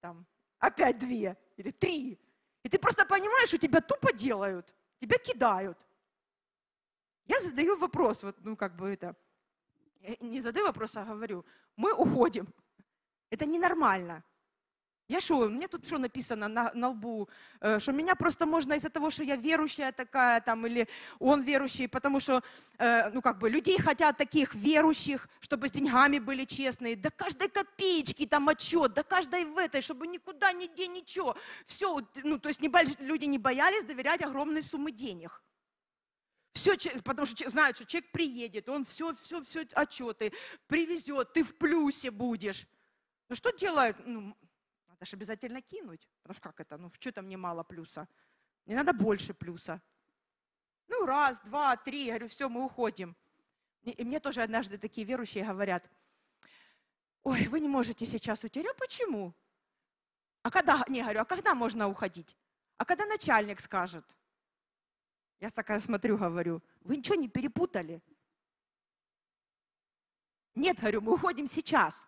там опять две или три. И ты просто понимаешь, что тебя тупо делают, тебя кидают. Я задаю вопрос, вот, ну, как бы это, я не задаю вопрос, а говорю, мы уходим. Это ненормально. Я что, мне тут что написано на, на лбу, Э, что меня просто можно из-за того, что я верующая такая, там, или он верующий, потому что, э, ну, как бы, людей хотят таких верующих, чтобы с деньгами были честные, до каждой копеечки там отчет, до каждой в этой, чтобы никуда, нигде, ничего. Все, ну, то есть не люди не боялись доверять огромные суммы денег. Все, потому что знают, что человек приедет, он все, все, все отчеты привезет, ты в плюсе будешь. Ну что делают? Ну, надо же обязательно кинуть. Потому что как это? Ну что там мне мало плюса? Мне надо больше плюса. Ну раз, два, три, я говорю, все, мы уходим. И мне тоже однажды такие верующие говорят, ой, вы не можете сейчас уйти. Я говорю, почему? А когда, не, говорю, а когда можно уходить? А когда начальник скажет? Я такая смотрю, говорю, вы ничего не перепутали? Нет, говорю, мы уходим сейчас.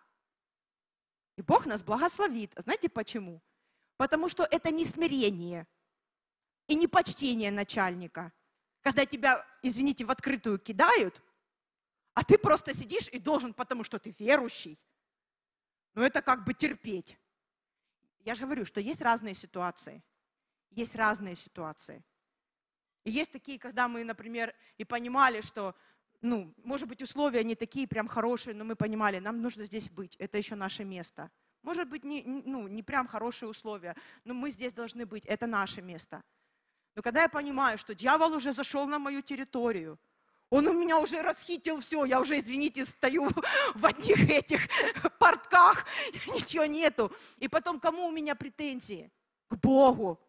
И Бог нас благословит. Знаете почему? Потому что это не смирение и не почтение начальника. Когда тебя, извините, в открытую кидают, а ты просто сидишь и должен, потому что ты верующий. Ну это как бы терпеть. Я же говорю, что есть разные ситуации. Есть разные ситуации. И есть такие, когда мы, например, и понимали, что, ну, может быть, условия не такие прям хорошие, но мы понимали, нам нужно здесь быть, это еще наше место. Может быть, не, ну, не прям хорошие условия, но мы здесь должны быть, это наше место. Но когда я понимаю, что дьявол уже зашел на мою территорию, он у меня уже расхитил все, я уже, извините, стою в одних этих портках, ничего нету. И потом, кому у меня претензии? К Богу.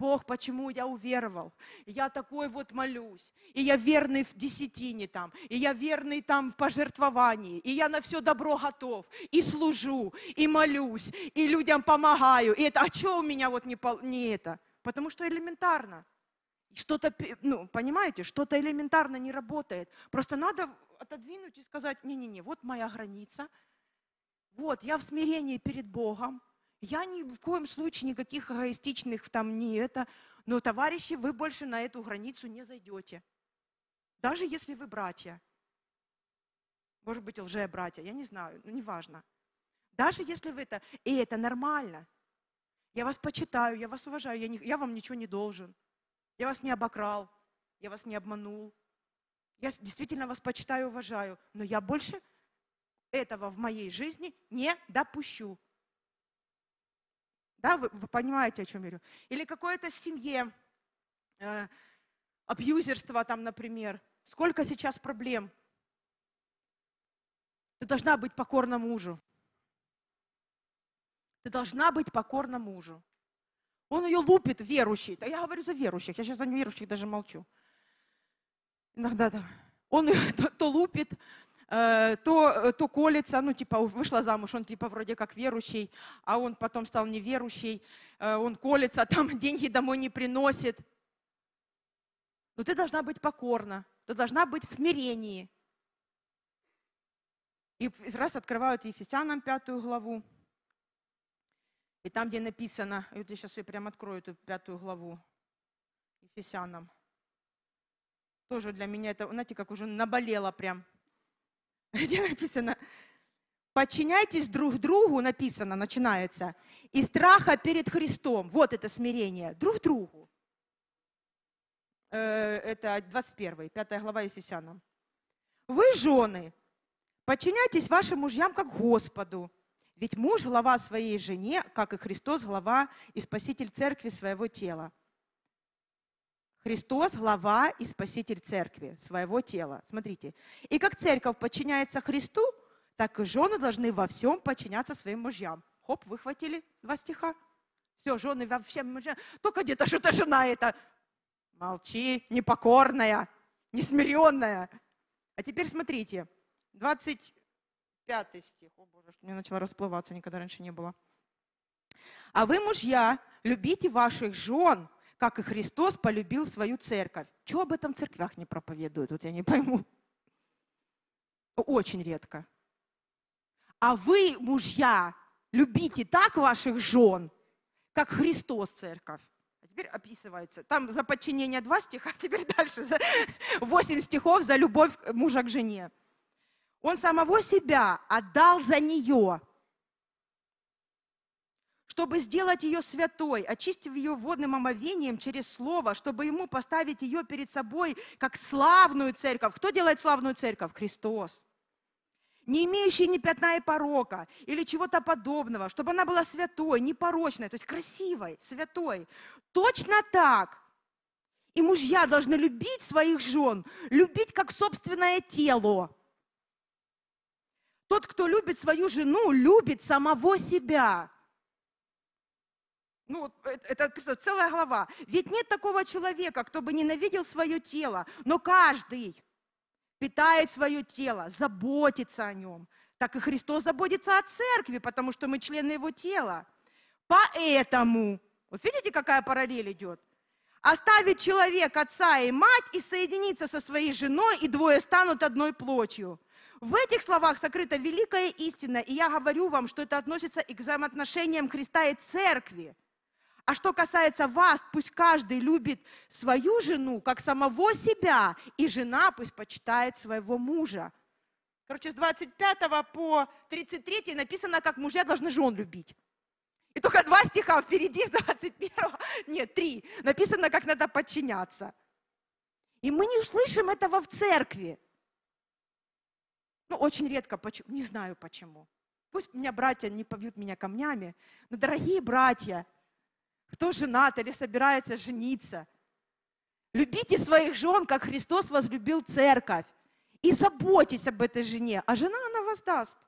Бог, почему я уверовал? Я такой вот молюсь. И я верный в десятине там. И я верный там в пожертвовании. И я на все добро готов. И служу, и молюсь, и людям помогаю. И это, а что у меня вот не, не это? Потому что элементарно. Что-то, ну, понимаете, что-то элементарно не работает. Просто надо отодвинуть и сказать, не-не-не, вот моя граница. Вот, я в смирении перед Богом. Я ни в коем случае никаких эгоистичных там не это. Но, товарищи, вы больше на эту границу не зайдете. Даже если вы братья. Может быть, лже-братья, я не знаю, ну неважно. Даже если вы это, и это нормально. Я вас почитаю, я вас уважаю, я, не- я вам ничего не должен. Я вас не обокрал, я вас не обманул. Я действительно вас почитаю уважаю, но я больше этого в моей жизни не допущу. Да, вы, вы понимаете, о чем я говорю? Или какое-то в семье э, там, например. Сколько сейчас проблем? Ты должна быть покорна мужу. Ты должна быть покорна мужу. Он ее лупит, верующий. Да я говорю за верующих, я сейчас за неверующих даже молчу. Иногда там. Он её то, то лупит, то, э, то колется, ну, типа, вышла замуж, он, типа, вроде как верующий, а он потом стал неверующий, э, он колется, там деньги домой не приносит. Но ты должна быть покорна, ты должна быть в смирении. И раз открывают Ефесянам пятую главу, и там, где написано, вот я сейчас я прям открою эту пятую главу Ефесянам. Тоже для меня это, знаете, как уже наболело прям. Где написано, подчиняйтесь друг другу, написано, начинается, и страха перед Христом. Вот это смирение, друг другу. Э, Это 21, 5 глава Ефесянам. Вы, жены, подчиняйтесь вашим мужьям как Господу. Ведь муж – глава своей жене, как и Христос – глава и спаситель церкви своего тела. Христос – глава и спаситель церкви, своего тела. Смотрите. И как церковь подчиняется Христу, так и жены должны во всем подчиняться своим мужьям. Хоп, выхватили два стиха. Все, жены во всем мужьям. Только где-то что-то жена это. Молчи, непокорная, несмиренная. А теперь смотрите, 25 стих. О боже, что мне начало расплываться, никогда раньше не было. А вы, мужья, любите ваших жен, как и Христос полюбил свою церковь. Чего об этом в церквях не проповедуют? Вот я не пойму. Очень редко. А вы, мужья, любите так ваших жен, как Христос церковь. А теперь описывается. Там за подчинение два стиха, теперь дальше. За 8 стихов за любовь мужа к жене. Он самого себя отдал за нее, чтобы сделать ее святой, очистив ее водным омовением через слово, чтобы ему поставить ее перед собой как славную церковь. Кто делает славную церковь? Христос. Не имеющей ни пятна и порока или чего-то подобного, чтобы она была святой, непорочной, то есть красивой, святой. Точно так. И мужья должны любить своих жен, любить как собственное тело. Тот, кто любит свою жену, любит самого себя. Ну, это, это целая глава. Ведь нет такого человека, кто бы ненавидел свое тело, но каждый питает свое тело, заботится о нем. Так и Христос заботится о церкви, потому что мы члены его тела. Поэтому, вот видите, какая параллель идет? Оставит человек отца и мать и соединиться со своей женой, и двое станут одной плотью. В этих словах сокрыта великая истина, и я говорю вам, что это относится и к взаимоотношениям Христа и церкви. А что касается вас, пусть каждый любит свою жену, как самого себя, и жена пусть почитает своего мужа. Короче, с 25 по 33 написано, как мужья должны жен любить. И только два стиха впереди с 21, нет, три, написано, как надо подчиняться. И мы не услышим этого в церкви. Ну, очень редко, почему, не знаю почему. Пусть меня братья не побьют меня камнями, но, дорогие братья, кто женат или собирается жениться, любите своих жен, как Христос возлюбил церковь. И заботьтесь об этой жене, а жена она воздаст.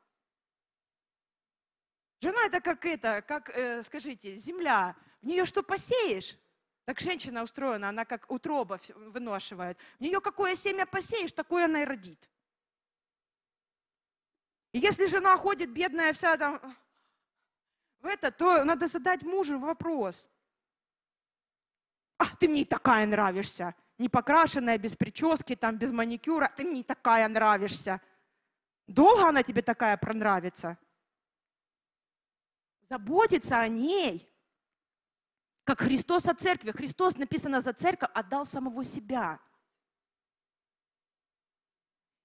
Жена это как это, как, э, скажите, земля. В нее что посеешь? Так женщина устроена, она как утроба выношивает. В нее какое семя посеешь, такое она и родит. И если жена ходит бедная вся там в это, то надо задать мужу вопрос. А, ты мне и такая нравишься. Не покрашенная, без прически, там, без маникюра. Ты мне и такая нравишься. Долго она тебе такая пронравится? Заботиться о ней, как Христос о церкви. Христос, написано за церковь, отдал самого себя.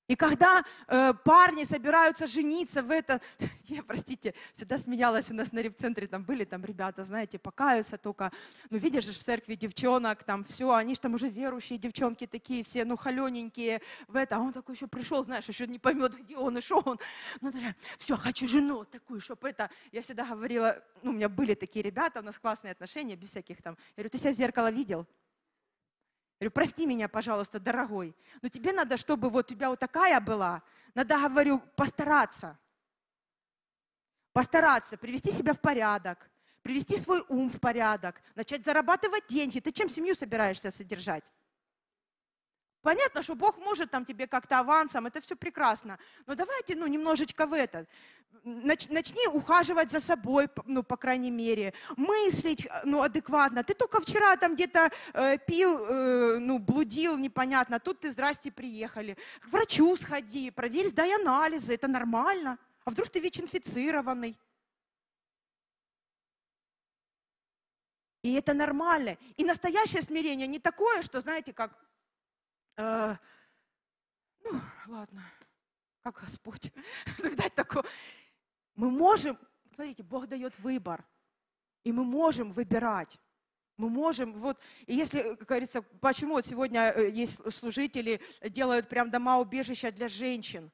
И когда э, парни собираются жениться в это, я, простите, всегда смеялась, у нас на репцентре там были там ребята, знаете, покаются только, ну видишь же в церкви девчонок, там все, они же там уже верующие девчонки такие все, ну холененькие в это, а он такой еще пришел, знаешь, еще не поймет, где он и что он, ну даже, все, хочу жену такую, чтобы это, я всегда говорила, ну у меня были такие ребята, у нас классные отношения, без всяких там, я говорю, ты себя в зеркало видел? Говорю, прости меня, пожалуйста, дорогой, но тебе надо, чтобы вот у тебя вот такая была, надо, говорю, постараться. Постараться привести себя в порядок, привести свой ум в порядок, начать зарабатывать деньги. Ты чем семью собираешься содержать? Понятно, что Бог может там тебе как-то авансом, это все прекрасно. Но давайте, ну, немножечко в это. Нач- начни ухаживать за собой, ну, по крайней мере, мыслить, э, ну, адекватно. Ты только вчера там где-то э, пил, э, ну, блудил, непонятно, тут ты, здрасте, приехали. К врачу сходи, проверь, сдай анализы, это нормально. А вдруг ты ВИЧ-инфицированный? И это нормально. И настоящее смирение не такое, что, знаете, как Э, ну, ладно, как Господь. Видать, такое. Мы можем, смотрите, Бог дает выбор. И мы можем выбирать. Мы можем, вот, и если, как говорится, почему вот сегодня э, есть служители, делают прям дома убежища для женщин?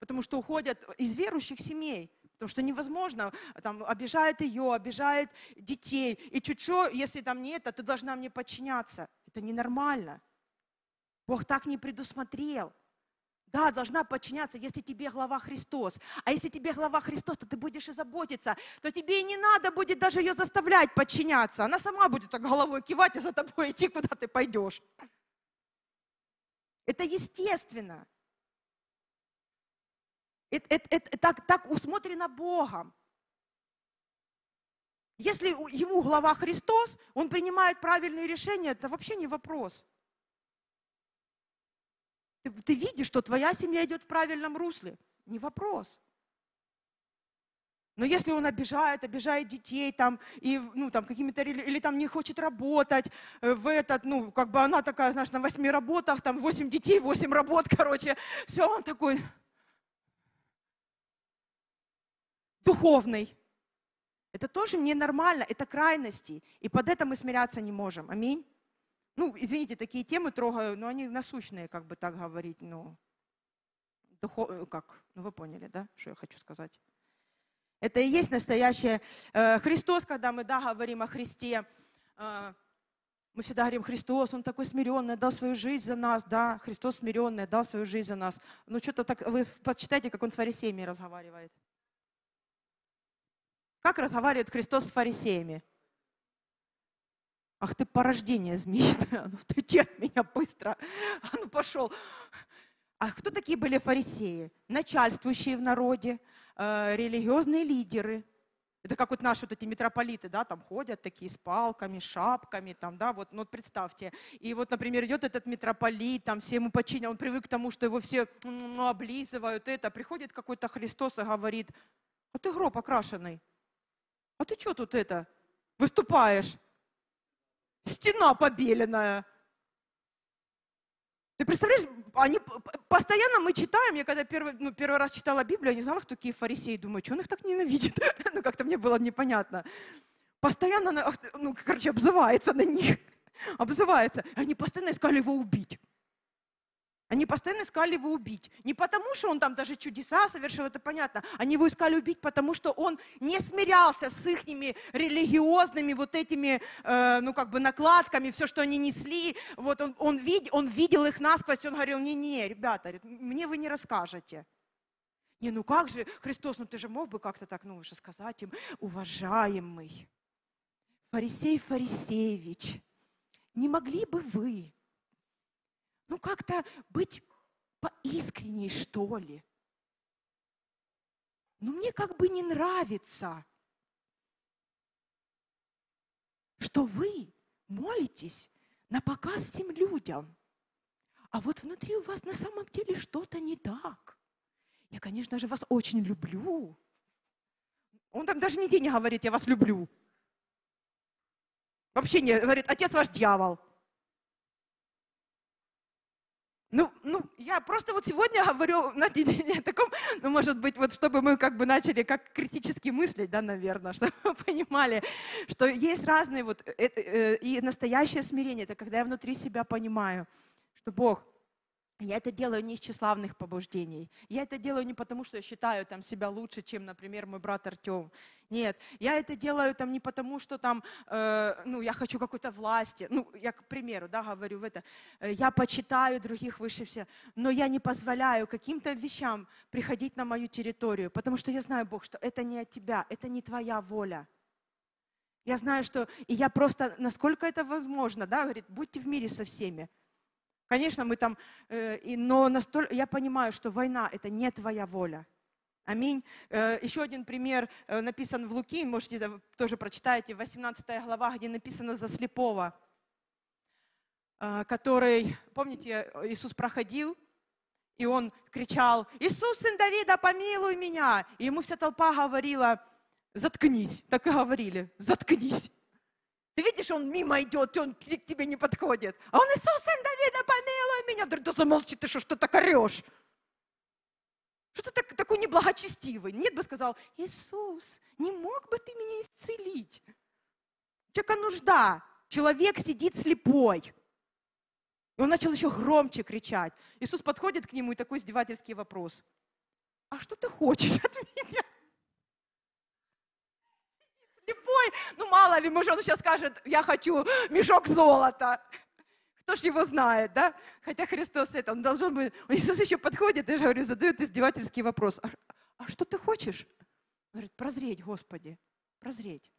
Потому что уходят из верующих семей. Потому что невозможно, там, обижает ее, обижает детей. И чуть-чуть, если там не это, ты должна мне подчиняться. Это ненормально. Бог так не предусмотрел. Да, должна подчиняться, если тебе глава Христос. А если тебе глава Христос, то ты будешь и заботиться, то тебе и не надо будет даже ее заставлять подчиняться. Она сама будет так головой кивать и за тобой идти, куда ты пойдешь. Это естественно. Это, это- это так, так усмотрено Богом. Если ему глава Христос, он принимает правильные решения, это вообще не вопрос. Ты, ты видишь, что твоя семья идет в правильном русле. Не вопрос. Но если он обижает, обижает детей там, и, ну, там, какими-то, или там не хочет работать э, в этот, ну, как бы она такая, знаешь, на восьми работах, там восемь детей, восемь работ, короче, все, он такой духовный. Это тоже ненормально, это крайности, и под это мы смиряться не можем. Аминь. Ну, извините, такие темы трогаю, но они насущные, как бы так говорить, ну, духо... э, как, ну вы поняли, да, что я хочу сказать. Это и есть настоящее э, Христос, когда мы, да, говорим о Христе, э, мы всегда говорим, Христос, Он такой смиренный, дал свою жизнь за нас, да, Христос смиренный, дал свою жизнь за нас. Ну, что-то так, вы почитайте, как Он с фарисеями разговаривает. Как разговаривает Христос с фарисеями? Ах ты порождение змеиное, ну ты от меня быстро, а ну пошел. А кто такие были фарисеи? Начальствующие в народе, э, религиозные лидеры. Это как вот наши вот эти митрополиты, да, там ходят такие с палками, шапками, там, да, вот, ну вот представьте. И вот, например, идет этот митрополит, там все ему подчиняют, он привык к тому, что его все м, облизывают, это. Приходит какой-то Христос и говорит, а ты гроб окрашенный, а ты что тут это, выступаешь? Стена побеленная. Ты представляешь, они постоянно мы читаем, я когда первый, ну, первый раз читала Библию, я не знала, кто такие фарисеи, думаю, что он их так ненавидит, ну как-то мне было непонятно. Постоянно, ну короче, обзывается на них, обзывается. Они постоянно искали его убить. Они постоянно искали его убить. Не потому, что он там даже чудеса совершил, это понятно. Они его искали убить, потому что он не смирялся с их религиозными вот этими, э, ну как бы накладками, все, что они несли. Вот он, он, вид, он видел их насквозь, он говорил, не-не, ребята, мне вы не расскажете. Не, ну как же, Христос, ну ты же мог бы как-то так, ну уже сказать им, уважаемый, фарисей Фарисеевич, не могли бы вы ну как-то быть поискренней, что ли. Ну мне как бы не нравится, что вы молитесь на показ всем людям, а вот внутри у вас на самом деле что-то не так. Я, конечно же, вас очень люблю. Он там даже нигде не говорит, я вас люблю. Вообще не говорит, отец ваш дьявол. Ну, ну, я просто вот сегодня говорю на о таком, ну, может быть, вот чтобы мы как бы начали как критически мыслить, да, наверное, чтобы вы понимали, что есть разные вот, э, э, и настоящее смирение, это когда я внутри себя понимаю, что Бог, я это делаю не из тщеславных побуждений. Я это делаю не потому, что я считаю там, себя лучше, чем, например, мой брат Артем. Нет, я это делаю там, не потому, что там, э, ну, я хочу какой-то власти. Ну, я, к примеру, да, говорю в это. Э, Я почитаю других выше всех, но я не позволяю каким-то вещам приходить на мою территорию, потому что я знаю, Бог, что это не от тебя, это не твоя воля. Я знаю, что... И я просто, насколько это возможно, да, говорит, будьте в мире со всеми. Конечно, мы там, э, и, но настолько, я понимаю, что война – это не твоя воля. Аминь. Э, еще один пример э, написан в Луки, можете тоже прочитаете, 18 глава, где написано за слепого, э, который, помните, Иисус проходил, и он кричал, Иисус, сын Давида, помилуй меня. И ему вся толпа говорила, заткнись. Так и говорили, заткнись. Ты видишь, он мимо идет, он к тебе не подходит. А он, Иисус, сын Давида, меня. Да замолчи ты, что, что так орешь? Что ты так, такой неблагочестивый? Нет бы сказал, Иисус, не мог бы ты меня исцелить? Человека нужда. Человек сидит слепой. И он начал еще громче кричать. Иисус подходит к нему и такой издевательский вопрос. А что ты хочешь от меня? слепой. Ну, мало ли, может, он сейчас скажет, я хочу мешок золота. Кто ж его знает, да? Хотя Христос это, он должен быть... Иисус еще подходит, я же говорю, задает издевательский вопрос. А, а что ты хочешь? Говорит, прозреть, Господи, прозреть.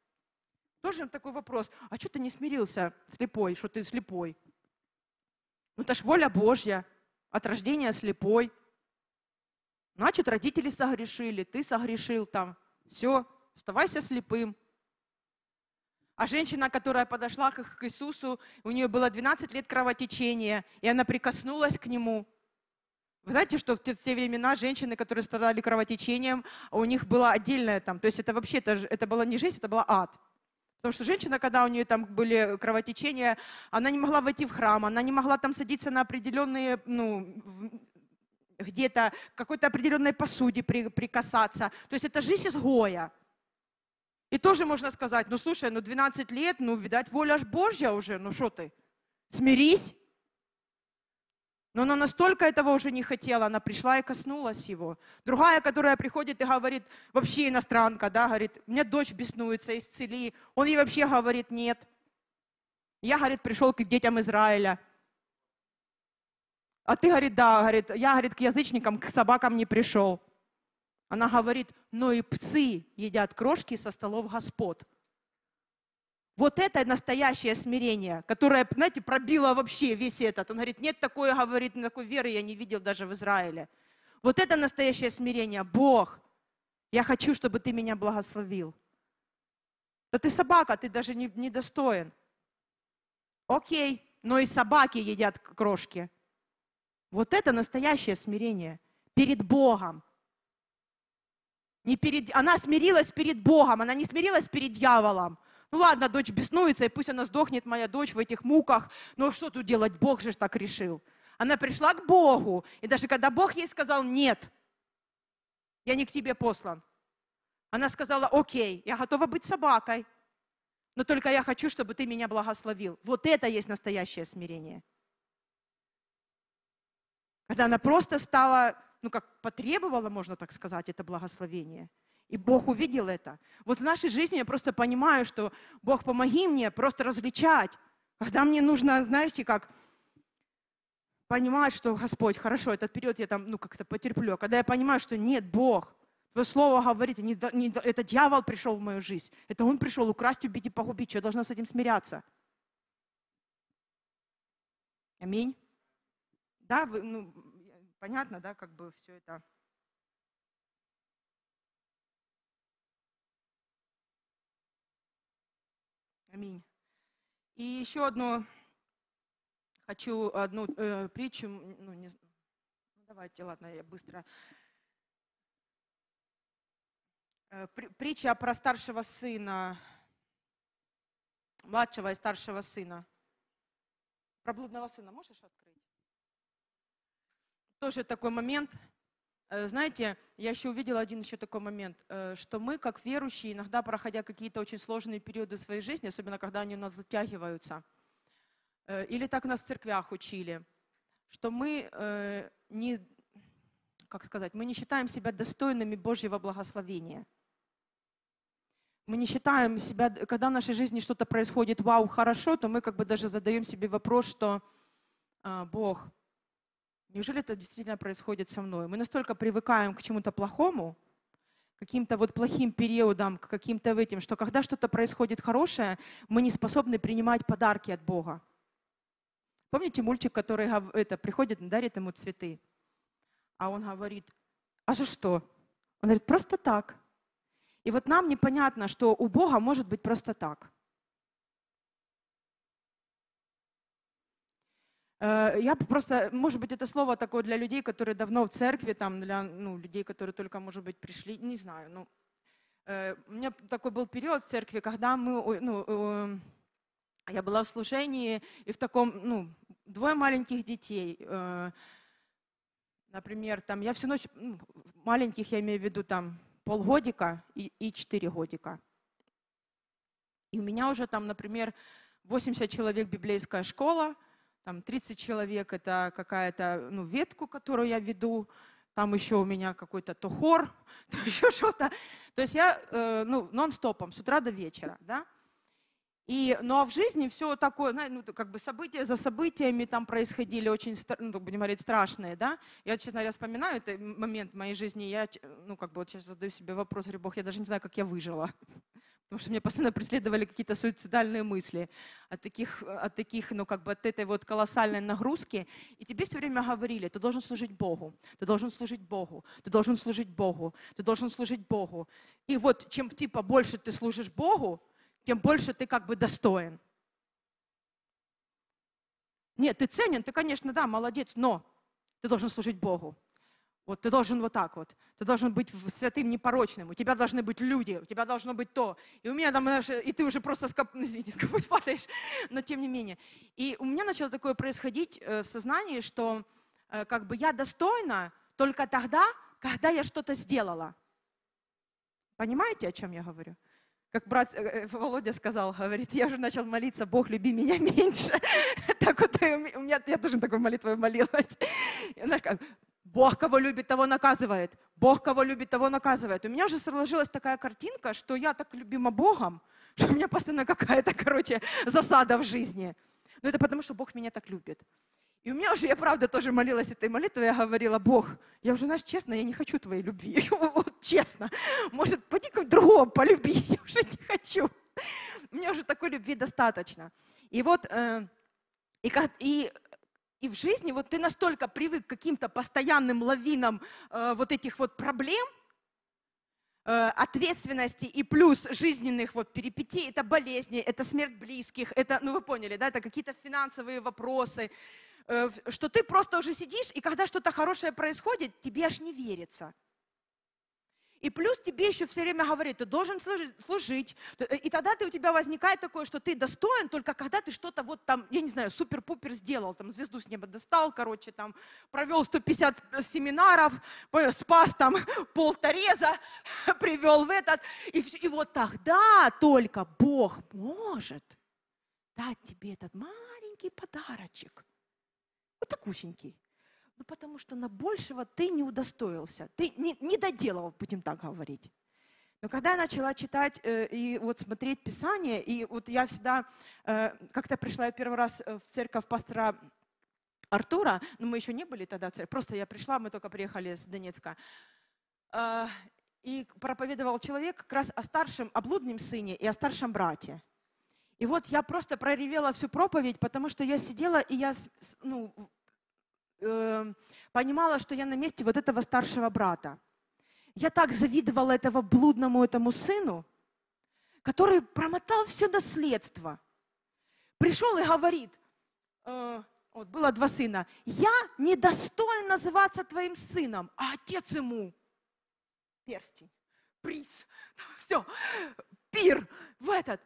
Тоже такой вопрос. А что ты не смирился слепой, что ты слепой? Ну, это ж воля Божья. От рождения слепой. Значит, родители согрешили, ты согрешил там. Все, оставайся слепым. А женщина, которая подошла к Иисусу, у нее было 12 лет кровотечения, и она прикоснулась к нему. Вы знаете, что в те, в те времена женщины, которые страдали кровотечением, у них была отдельная там, то есть это вообще, это, это была не жизнь, это была ад. Потому что женщина, когда у нее там были кровотечения, она не могла войти в храм, она не могла там садиться на определенные, ну, где-то какой-то определенной посуде при- прикасаться. То есть это жизнь изгоя. И тоже можно сказать, ну слушай, ну 12 лет, ну, видать, воля ж Божья уже, ну что ты, смирись. Но она настолько этого уже не хотела, она пришла и коснулась его. Другая, которая приходит и говорит, вообще иностранка, да, говорит, у меня дочь беснуется, исцели. Он ей вообще говорит, нет. Я, говорит, пришел к детям Израиля. А ты, говорит, да, говорит, я, говорит, к язычникам, к собакам не пришел. Она говорит, но и псы едят крошки со столов господ. Вот это настоящее смирение, которое, знаете, пробило вообще весь этот. Он говорит, нет такой, говорит, такой веры я не видел даже в Израиле. Вот это настоящее смирение. Бог, я хочу, чтобы ты меня благословил. Да ты собака, ты даже не, не достоин. Окей, но и собаки едят крошки. Вот это настоящее смирение перед Богом. Не перед... Она смирилась перед Богом, она не смирилась перед дьяволом. Ну ладно, дочь беснуется, и пусть она сдохнет, моя дочь, в этих муках. Но что тут делать, Бог же так решил. Она пришла к Богу, и даже когда Бог ей сказал «нет», я не к тебе послан, она сказала «окей, я готова быть собакой, но только я хочу, чтобы ты меня благословил». Вот это есть настоящее смирение. Когда она просто стала, ну как потребовала, можно так сказать, это благословение. И Бог увидел это. Вот в нашей жизни я просто понимаю, что Бог, помоги мне просто различать. Когда мне нужно, знаете, как понимать, что Господь, хорошо, этот период я там, ну, как-то потерплю. А когда я понимаю, что нет, Бог, Твое слово говорит, не не это дьявол пришел в мою жизнь. Это он пришел украсть, убить и погубить. Что я должна с этим смиряться? Аминь. Да, вы, ну, понятно, да, как бы все это. Аминь. И еще одну хочу одну э, притчу, ну, не, ну, давайте, ладно, я быстро. Э, при- притча про старшего сына, младшего и старшего сына. Про блудного сына можешь открыть? Тоже такой момент. Э, Знаете, я еще увидела один еще такой момент, э, что мы, как верующие, иногда, проходя какие-то очень сложные периоды своей жизни, особенно когда они у нас затягиваются, э, или так нас в церквях учили, что мы не, как сказать, мы не считаем себя достойными Божьего благословения. Мы не считаем себя, когда в нашей жизни что-то происходит, вау, хорошо, то мы как бы даже задаем себе вопрос, что а, Бог, неужели это действительно происходит со мной? Мы настолько привыкаем к чему-то плохому, каким-то вот плохим периодам, к каким-то этим, что когда что-то происходит хорошее, мы не способны принимать подарки от Бога. Помните мультик, который это, приходит, дарит ему цветы? А он говорит, а за что? Он говорит, просто так. И вот нам непонятно, что у Бога может быть просто так. Я б просто, может быть, это слово такое для людей, которые давно в церкви, там, для ну, людей, которые только, может быть, пришли, не знаю. Ну, э, у меня такой был период в церкви, когда мы, ну, э, я была в служении, и в таком, ну, двое маленьких детей. э, Например, там, я всю ночь, ну, маленьких я имею в виду там полгодика и, и 4 годика. И у меня уже там, например, 80 человек библейская школа, там 30 человек это какая-то ну, ветку, которую я веду, там еще у меня какой-то то хор, то еще что-то. То есть я э, ну, нон-стопом с утра до вечера, да. И, ну а в жизни все такое, ну, как бы события за событиями там происходили очень, ну, будем говорить, страшные, да. Я, честно говоря, вспоминаю этот момент в моей жизни, я, ну, как бы вот сейчас задаю себе вопрос, говорю, Бог, я даже не знаю, как я выжила. Потому что меня постоянно преследовали какие-то суицидальные мысли от таких, от таких, ну, как бы от этой вот колоссальной нагрузки. И тебе все время говорили, ты должен служить Богу, ты должен служить Богу, ты должен служить Богу, ты должен служить Богу. И вот чем типа больше ты служишь Богу, тем больше ты как бы достоин. Нет, ты ценен, ты, конечно, да, молодец, но ты должен служить Богу. Вот ты должен вот так вот. Ты должен быть святым, непорочным. У тебя должны быть люди, у тебя должно быть то. И у меня там, и ты уже просто, скоп... извините, скопать падаешь, но тем не менее. И у меня начало такое происходить э, в сознании, что э, как бы я достойна только тогда, когда я что-то сделала. Понимаете, о чем я говорю? Как брат э, Володя сказал, говорит, я уже начал молиться, Бог, люби меня меньше. Так вот, у меня, я тоже такой молитвой молилась. Бог, кого любит, того наказывает. Бог, кого любит, того наказывает. У меня уже сложилась такая картинка, что я так любима Богом, что у меня постоянно какая-то, короче, засада в жизни. Но это потому, что Бог меня так любит. И у меня уже, я правда тоже молилась этой молитвой, я говорила, Бог, я уже, знаешь, честно, я не хочу твоей любви. Вот честно. Может, пойди-ка в другого полюби, я уже не хочу. Мне уже такой любви достаточно. И вот, э, и, как- и, и в жизни вот ты настолько привык к каким-то постоянным лавинам э, вот этих вот проблем, э, ответственности и плюс жизненных вот перипетий, это болезни, это смерть близких, это, ну вы поняли, да, это какие-то финансовые вопросы, э, что ты просто уже сидишь, и когда что-то хорошее происходит, тебе аж не верится. И плюс тебе еще все время говорят, ты должен служить, э, И тогда ты, у тебя возникает такое, что ты достоин только когда ты что-то вот там, я не знаю, супер-пупер сделал, там звезду с неба достал, короче, там провел 150 семинаров, по- спас там полтореза, привел в этот. И, всё. и вот тогда только Бог может дать тебе этот маленький подарочек. Вот такусенький. Ну, потому что на большего ты не удостоился. Ты не, не доделал, будем так говорить. Но когда я начала читать э, и вот смотреть Писание, и вот я всегда, э, как-то пришла я первый раз э, в церковь пастора Артура, но мы еще не были тогда в церкви, просто я пришла, мы только приехали с Донецка. Э, и проповедовал человек как раз о старшем, о блудном сыне и о старшем брате. И вот я просто проревела всю проповедь, потому что я сидела, и я ну, э, понимала, что я на месте вот этого старшего брата. Я так завидовала этого блудному этому сыну, который промотал все наследство. Пришел и говорит, э, вот было два сына, я недостоин называться твоим сыном, а отец ему перстень, приз, все, пир в этот.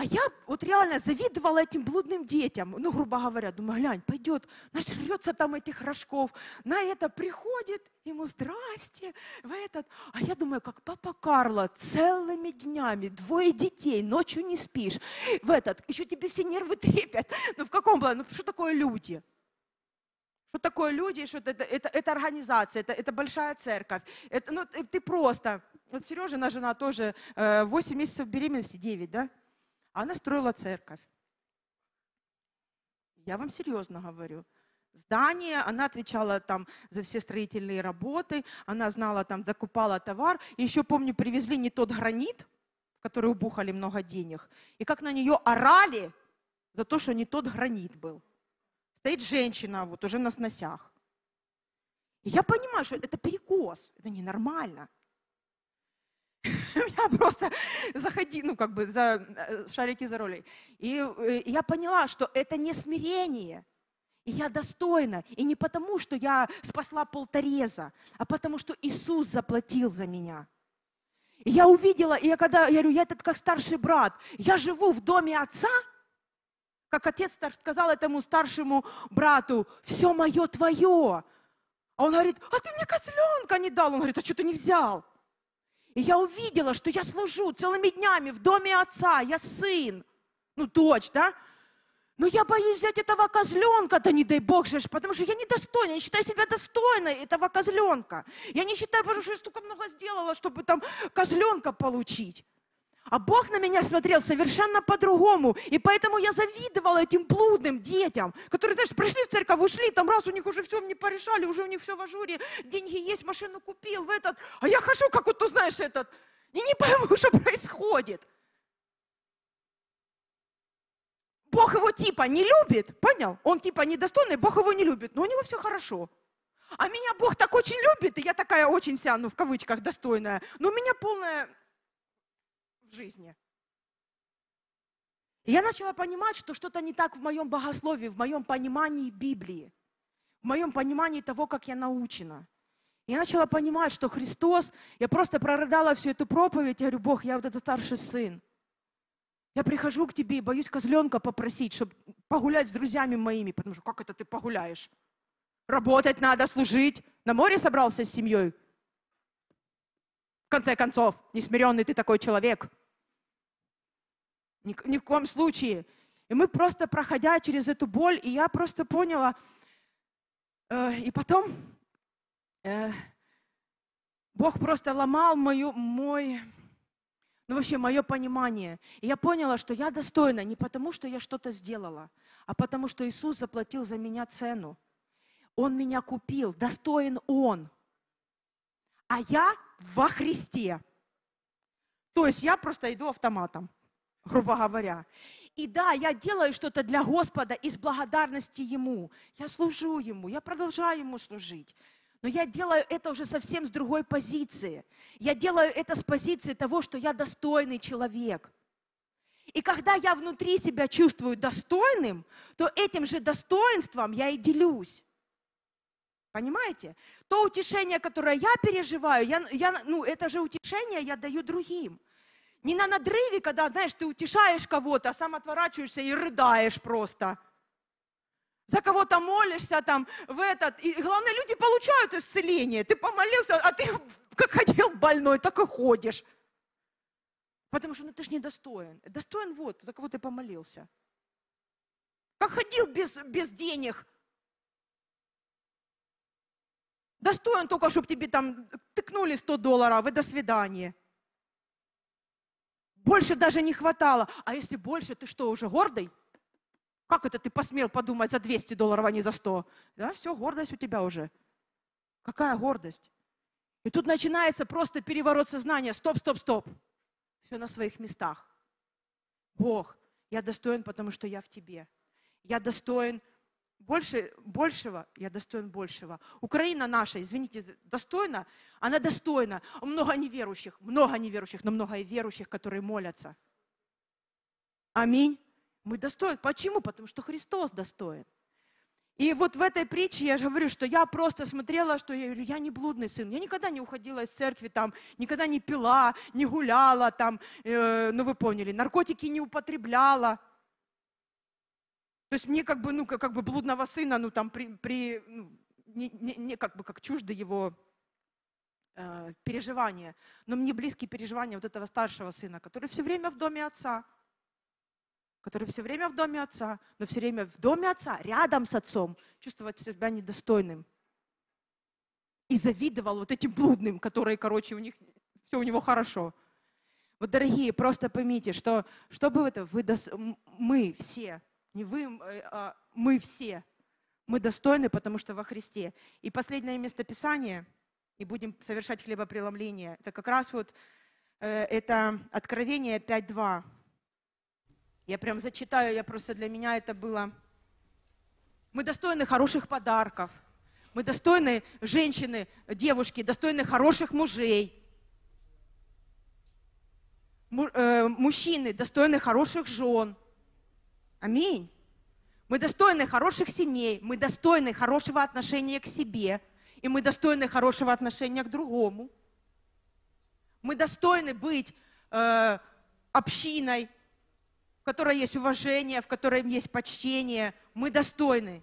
А я вот реально завидовала этим блудным детям. Ну, грубо говоря, думаю, глянь, пойдет, нажрется там этих рожков. На это приходит, ему здрасте, в этот. А я думаю, как папа Карло, целыми днями, двое детей, ночью не спишь. В этот, еще тебе все нервы трепят. Ну, в каком плане? Ну, что такое люди? Что такое люди? Что это, это, это организация, это, это большая церковь. Это, ну, ты просто... Вот Сережина жена тоже э, 8 месяцев беременности, 9, да? Она строила церковь. Я вам серьезно говорю. Здание, она отвечала там за все строительные работы, она знала там, закупала товар. И еще помню, привезли не тот гранит, в который убухали много денег. И как на нее орали за то, что не тот гранит был. Стоит женщина вот уже на сносях. И я понимаю, что это перекос, это ненормально. Я просто заходи, ну как бы за э, шарики за ролей. И э, я поняла, что это не смирение. И я достойна. И не потому, что я спасла полтореза, а потому, что Иисус заплатил за меня. И я увидела, и я когда, я говорю, я этот как старший брат, я живу в доме отца, как отец сказал этому старшему брату, все мое твое. А он говорит, а ты мне козленка не дал. Он говорит, а что ты не взял? И я увидела, что я служу целыми днями в доме отца, я сын, ну дочь, да? Но я боюсь взять этого козленка, да не дай бог же, потому что я недостойна, я не считаю себя достойной этого козленка. Я не считаю, потому что я столько много сделала, чтобы там козленка получить. А Бог на меня смотрел совершенно по-другому. И поэтому я завидовала этим блудным детям, которые, знаешь, пришли в церковь, ушли, там раз у них уже все мне порешали, уже у них все в ажуре, деньги есть, машину купил, в этот. А я хожу, как вот, ты знаешь, этот, и не пойму, что происходит. Бог его типа не любит, понял? Он типа недостойный, Бог его не любит, но у него все хорошо. А меня Бог так очень любит, и я такая очень вся, ну в кавычках, достойная. Но у меня полная жизни. И я начала понимать, что что-то не так в моем богословии, в моем понимании Библии, в моем понимании того, как я научена. И я начала понимать, что Христос, я просто прорыдала всю эту проповедь, я говорю, Бог, я вот этот старший сын. Я прихожу к тебе и боюсь козленка попросить, чтобы погулять с друзьями моими, потому что как это ты погуляешь? Работать надо, служить. На море собрался с семьей. В конце концов, несмиренный ты такой человек. Ни, ни в коем случае. И мы просто, проходя через эту боль, и я просто поняла, э, и потом э, Бог просто ломал мою, мой, ну вообще мое понимание. И я поняла, что я достойна не потому, что я что-то сделала, а потому, что Иисус заплатил за меня цену. Он меня купил, достоин Он. А я во Христе. То есть я просто иду автоматом, грубо говоря. И да, я делаю что-то для Господа из благодарности Ему. Я служу Ему, я продолжаю Ему служить. Но я делаю это уже совсем с другой позиции. Я делаю это с позиции того, что я достойный человек. И когда я внутри себя чувствую достойным, то этим же достоинством я и делюсь. Понимаете? То утешение, которое я переживаю, я, я, ну, это же утешение я даю другим. Не на надрыве, когда, знаешь, ты утешаешь кого-то, а сам отворачиваешься и рыдаешь просто. За кого-то молишься там в этот. И главное, люди получают исцеление. Ты помолился, а ты как ходил больной, так и ходишь. Потому что ну, ты же недостоин. Достоин вот, за кого ты помолился. Как ходил без, без денег, Достоин только, чтобы тебе там тыкнули 100 долларов, и до свидания. Больше даже не хватало. А если больше, ты что, уже гордый? Как это ты посмел подумать за 200 долларов, а не за 100? Да, все, гордость у тебя уже. Какая гордость? И тут начинается просто переворот сознания. Стоп, стоп, стоп. Все на своих местах. Бог, я достоин, потому что я в тебе. Я достоин больше, большего, я достоин большего. Украина наша, извините, достойна, она достойна. Много неверующих, много неверующих, но много и верующих, которые молятся. Аминь. Мы достойны. Почему? Потому что Христос достоин. И вот в этой притче я же говорю, что я просто смотрела, что я я не блудный сын. Я никогда не уходила из церкви, там, никогда не пила, не гуляла, там, э, ну вы поняли, наркотики не употребляла. То есть мне как бы, ну, как, бы блудного сына, ну, там, при, при ну, не, не, не как бы как чуждо его э, переживания. Но мне близкие переживания вот этого старшего сына, который все время в доме отца который все время в доме отца, но все время в доме отца, рядом с отцом, чувствовать себя недостойным. И завидовал вот этим блудным, которые, короче, у них все у него хорошо. Вот, дорогие, просто поймите, что чтобы это вы, мы все, не вы, э, а мы все, мы достойны, потому что во Христе. И последнее местописание, и будем совершать хлебопреломление, это как раз вот э, это Откровение 5.2. Я прям зачитаю, я просто для меня это было. Мы достойны хороших подарков. Мы достойны женщины, девушки, достойны хороших мужей. Му- э, мужчины достойны хороших жен. Аминь. Мы достойны хороших семей, мы достойны хорошего отношения к себе, и мы достойны хорошего отношения к другому. Мы достойны быть э, общиной, в которой есть уважение, в которой есть почтение. Мы достойны.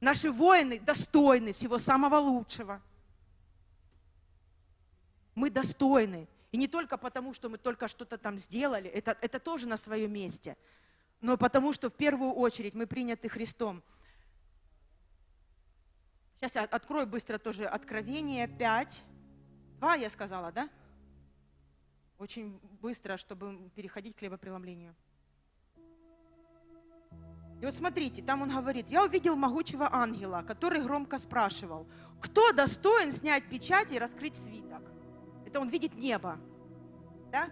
Наши воины достойны всего самого лучшего. Мы достойны. И не только потому, что мы только что-то там сделали, это, это тоже на своем месте, но потому что в первую очередь мы приняты Христом. Сейчас я открою быстро тоже Откровение 5. Два я сказала, да? Очень быстро, чтобы переходить к хлебопреломлению. И вот смотрите, там он говорит, я увидел могучего ангела, который громко спрашивал, кто достоин снять печать и раскрыть свиток? Это он видит небо. Да?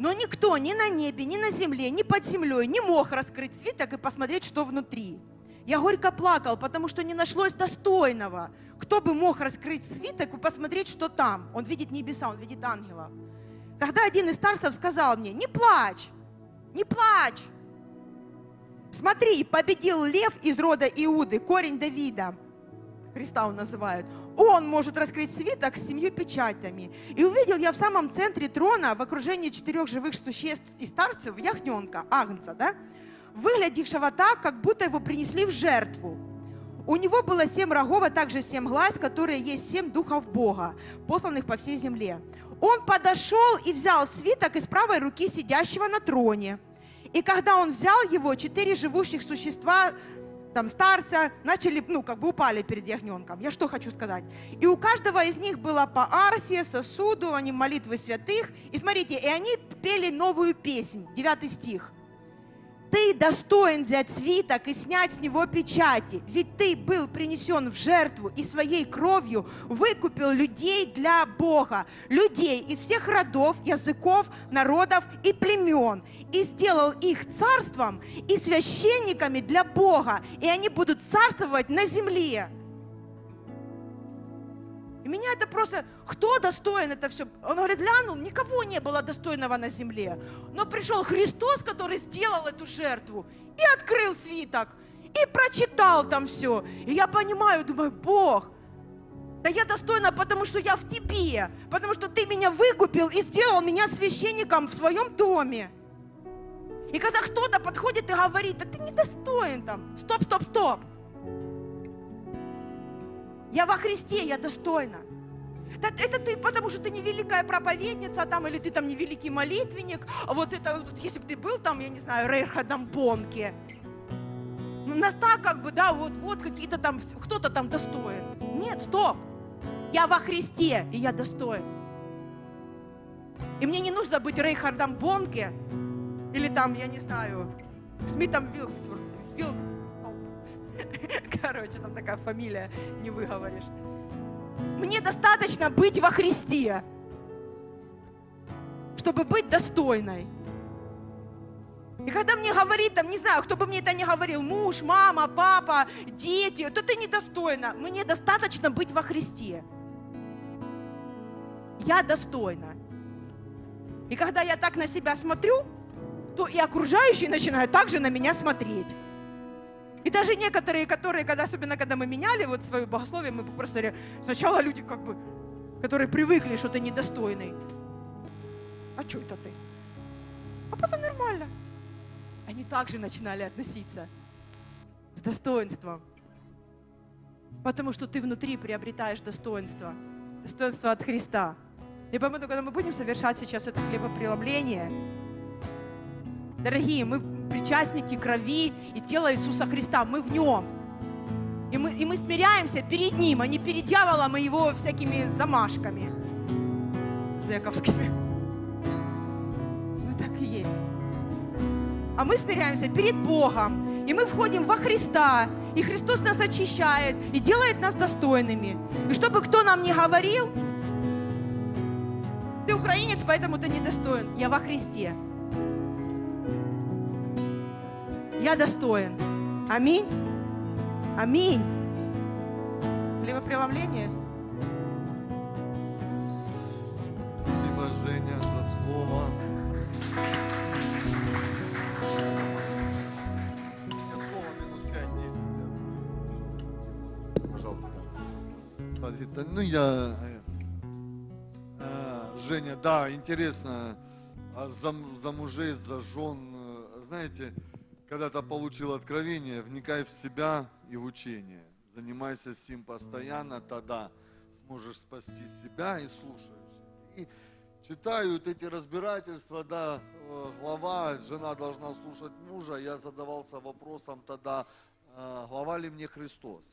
Но никто ни на небе, ни на земле, ни под землей не мог раскрыть свиток и посмотреть, что внутри. Я горько плакал, потому что не нашлось достойного. Кто бы мог раскрыть свиток и посмотреть, что там? Он видит небеса, он видит ангела. Тогда один из старцев сказал мне, не плачь, не плачь. Смотри, победил лев из рода Иуды, корень Давида. Христа он называет. Он может раскрыть свиток с семью печатями. И увидел я в самом центре трона, в окружении четырех живых существ и старцев, ягненка, агнца, да, выглядевшего так, как будто его принесли в жертву. У него было семь рогов, а также семь глаз, которые есть семь духов Бога, посланных по всей земле. Он подошел и взял свиток из правой руки сидящего на троне. И когда он взял его, четыре живущих существа, там старца, начали, ну, как бы упали перед ягненком. Я что хочу сказать? И у каждого из них было по арфе, сосуду, они молитвы святых. И смотрите, и они пели новую песнь, девятый стих. Ты достоин взять свиток и снять с него печати, ведь ты был принесен в жертву и своей кровью выкупил людей для Бога, людей из всех родов, языков, народов и племен, и сделал их царством и священниками для Бога, и они будут царствовать на земле. Меня это просто, кто достоин это все? Он говорит, глянул, никого не было достойного на земле. Но пришел Христос, который сделал эту жертву и открыл свиток, и прочитал там все. И я понимаю, думаю, Бог, да я достойна, потому что я в тебе, потому что ты меня выкупил и сделал меня священником в своем доме. И когда кто-то подходит и говорит, да ты недостоин там, стоп, стоп, стоп. Я во Христе, я достойна. Это ты, потому что ты не великая проповедница там, или ты там не великий молитвенник. А вот это, если бы ты был там, я не знаю, Рейхардом Бонке. Ну, нас так как бы, да, вот, вот какие-то там, кто-то там достоин. Нет, стоп. Я во Христе, и я достоин. И мне не нужно быть Рейхардом Бонке, или там, я не знаю, Смитом Вилксфорд, Вилкс, Короче, там такая фамилия, не выговоришь. Мне достаточно быть во Христе, чтобы быть достойной. И когда мне говорит, там, не знаю, кто бы мне это не говорил, муж, мама, папа, дети, то ты недостойна. Мне достаточно быть во Христе. Я достойна. И когда я так на себя смотрю, то и окружающие начинают также на меня смотреть. И даже некоторые, которые, когда, особенно когда мы меняли вот свое богословие, мы просто сначала люди как бы, которые привыкли, что ты недостойный. А что это ты? А потом нормально. Они также начинали относиться с достоинством. Потому что ты внутри приобретаешь достоинство. Достоинство от Христа. И поэтому, когда мы будем совершать сейчас это хлебопреломление, дорогие, мы причастники крови и тела Иисуса Христа. Мы в Нем. И мы, и мы смиряемся перед Ним, а не перед дьяволом и его всякими замашками зэковскими. Ну так и есть. А мы смиряемся перед Богом. И мы входим во Христа. И Христос нас очищает и делает нас достойными. И чтобы кто нам не говорил, ты украинец, поэтому ты недостоин. Я во Христе. Я достоин. Аминь. Аминь. Хлебопреломление. Спасибо, Женя, за слово. Мне слово минут 5-10. Пожалуйста. Ну, я... э, э, Женя, да, интересно, а за, за мужей, за жен, э, знаете, когда ты получил откровение, вникай в себя и в учение. Занимайся сим постоянно, тогда сможешь спасти себя и слушаешь. И читают эти разбирательства, да, э, глава, жена должна слушать мужа. Я задавался вопросом тогда, э, глава ли мне Христос?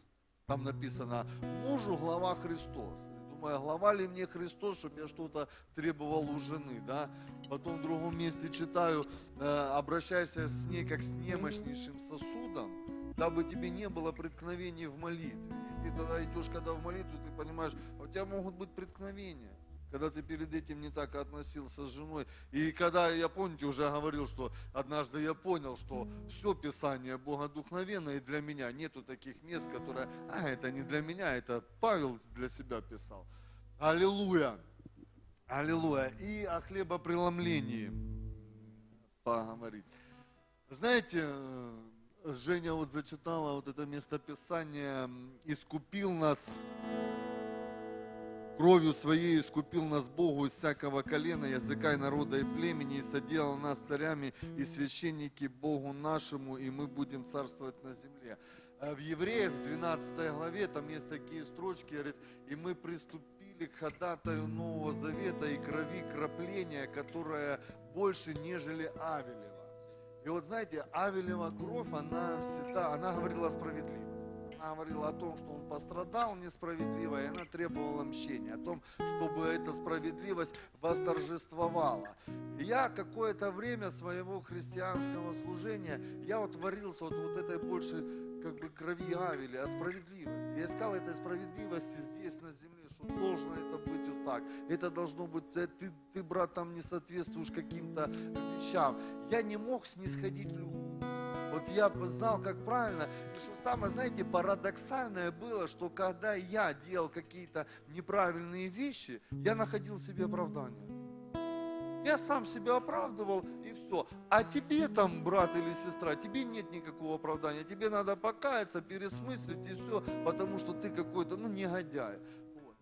Там написано, мужу глава Христос. Думаю, глава ли мне Христос, чтобы я что-то требовал у жены, да? Потом в другом месте читаю, э, обращайся с ней как с немощнейшим сосудом, дабы тебе не было преткновений в молитве. И ты тогда идешь, когда в молитву, ты понимаешь, а у тебя могут быть преткновения когда ты перед этим не так относился с женой. И когда, я помните, уже говорил, что однажды я понял, что все Писание Богодухновенно и для меня. Нету таких мест, которые, а, это не для меня, это Павел для себя писал. Аллилуйя! Аллилуйя! И о хлебопреломлении поговорить. Знаете, Женя вот зачитала вот это местописание м, «Искупил нас Кровью своей искупил нас Богу из всякого колена, языка и народа и племени, и соделал нас царями и священники Богу нашему, и мы будем царствовать на земле. А В Евреях, в 12 главе, там есть такие строчки, говорит, и мы приступили к ходатаю Нового Завета и крови крапления, которая больше, нежели Авелева. И вот знаете, Авелева кровь, она всегда, она говорила о справедливости. Она говорила о том, что он пострадал несправедливо, и она требовала мщения, о том, чтобы эта справедливость восторжествовала. И я какое-то время своего христианского служения, я вот варился вот, вот этой больше как бы крови Авеля, о справедливости. Я искал этой справедливости здесь на земле, что должно это быть вот так. Это должно быть, э, ты, ты брат, там не соответствуешь каким-то вещам. Я не мог снисходить людям. Вот я знал, как правильно. И что самое, знаете, парадоксальное было, что когда я делал какие-то неправильные вещи, я находил себе оправдание. Я сам себя оправдывал и все. А тебе там, брат или сестра, тебе нет никакого оправдания. Тебе надо покаяться, пересмыслить и все, потому что ты какой-то, ну, негодяй. Вот.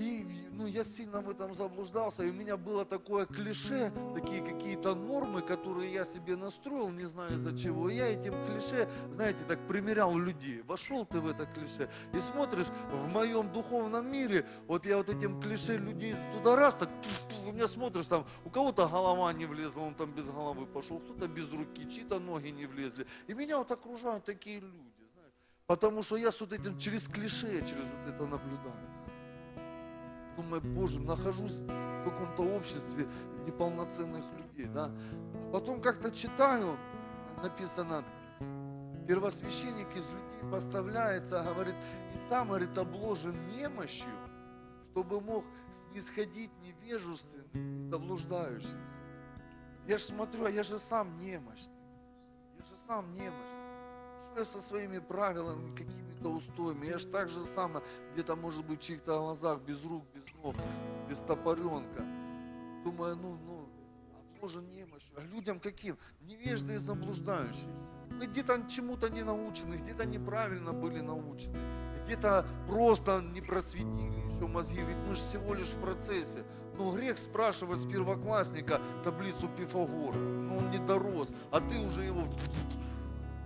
И ну, я сильно в этом заблуждался, и у меня было такое клише, такие какие-то нормы, которые я себе настроил, не знаю из-за чего. Я этим клише, знаете, так примерял людей. Вошел ты в это клише и смотришь, в моем духовном мире, вот я вот этим клише людей туда раз, так у меня смотришь, там у кого-то голова не влезла, он там без головы пошел, кто-то без руки, чьи-то ноги не влезли. И меня вот окружают такие люди. Потому что я с вот этим через клише, через вот это наблюдаю. Думаю, Боже, нахожусь в каком-то обществе неполноценных людей, да. Потом как-то читаю, написано, первосвященник из людей поставляется, говорит, и сам, говорит, обложен немощью, чтобы мог снисходить невежественным и заблуждающимся. Я же смотрю, а я же сам немощный. Я же сам немощный. Я со своими правилами, какими-то устоями? Я же так же само, где-то, может быть, в чьих-то глазах, без рук, без ног, без топоренка. Думаю, ну, ну, Боже, немощью. А людям каким? Невежды и заблуждающиеся. Мы где-то чему-то не научены, где-то неправильно были научены, где-то просто не просветили еще мозги, ведь мы же всего лишь в процессе. Но грех спрашивать с первоклассника таблицу Пифагора. Ну, он не дорос, а ты уже его...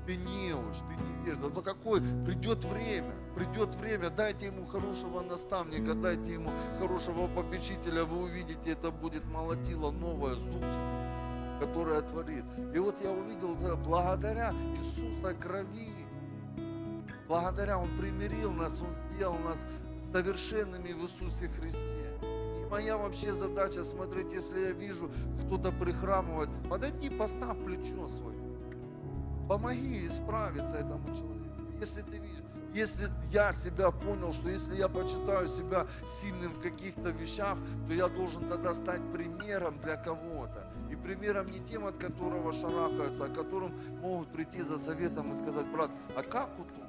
Ты неуч, ты невежда. Но какой? Придет время, придет время, дайте ему хорошего наставника, дайте ему хорошего попечителя, вы увидите, это будет молотило новое, зубчик, которое творит. И вот я увидел, да, благодаря Иисуса крови, благодаря Он примирил нас, Он сделал нас совершенными в Иисусе Христе. И моя вообще задача смотреть, если я вижу, кто-то прихрамывает, подойди, поставь плечо свое. Помоги исправиться этому человеку. Если ты видишь, если я себя понял, что если я почитаю себя сильным в каких-то вещах, то я должен тогда стать примером для кого-то. И примером не тем, от которого шарахаются, а которым могут прийти за советом и сказать, брат, а как вот тут?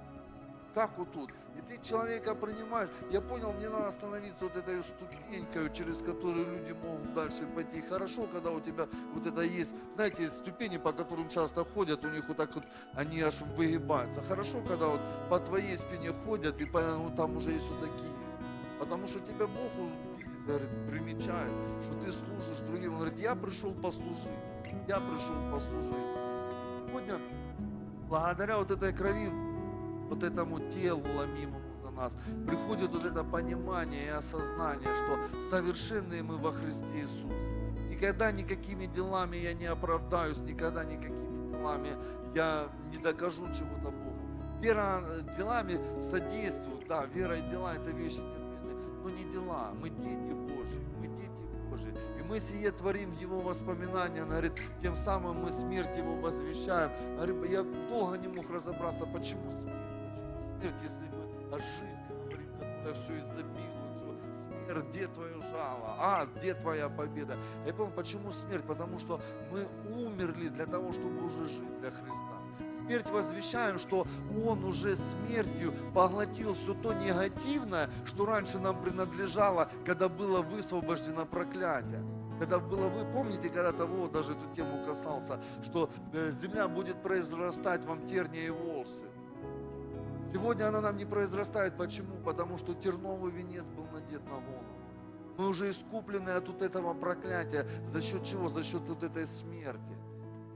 Как вот тут? И ты человека принимаешь. Я понял, мне надо становиться вот этой ступенькой, через которую люди могут дальше пойти. Хорошо, когда у тебя вот это есть, знаете, есть ступени, по которым часто ходят, у них вот так вот, они аж выгибаются. Хорошо, когда вот по твоей спине ходят, и по, ну, там уже есть вот такие. Потому что тебя Бог говорит, примечает, что ты служишь другим. Он говорит, я пришел послужить. Я пришел послужить. Сегодня, благодаря вот этой крови, вот этому телу ломимому за нас, приходит вот это понимание и осознание, что совершенные мы во Христе Иисусе. Никогда никакими делами я не оправдаюсь, никогда никакими делами я не докажу чего-то Богу. Вера делами содействует, да, вера и дела это вещи неотменные, но не дела. Мы дети Божьи, мы дети Божьи. И мы сие творим Его воспоминания, Он говорит, тем самым мы смерть Его возвещаем. Говорит, я долго не мог разобраться, почему смерть, если мы о жизни говорим, которая все изобилует, что смерть, где твое жало, а, где твоя победа. Я понял, почему смерть, потому что мы умерли для того, чтобы уже жить для Христа смерть возвещаем, что Он уже смертью поглотил все то негативное, что раньше нам принадлежало, когда было высвобождено проклятие. Когда было, вы помните, когда того даже эту тему касался, что э, земля будет произрастать вам терния и волосы. Сегодня она нам не произрастает. Почему? Потому что терновый венец был надет на голову. Мы уже искуплены от вот этого проклятия. За счет чего? За счет вот этой смерти.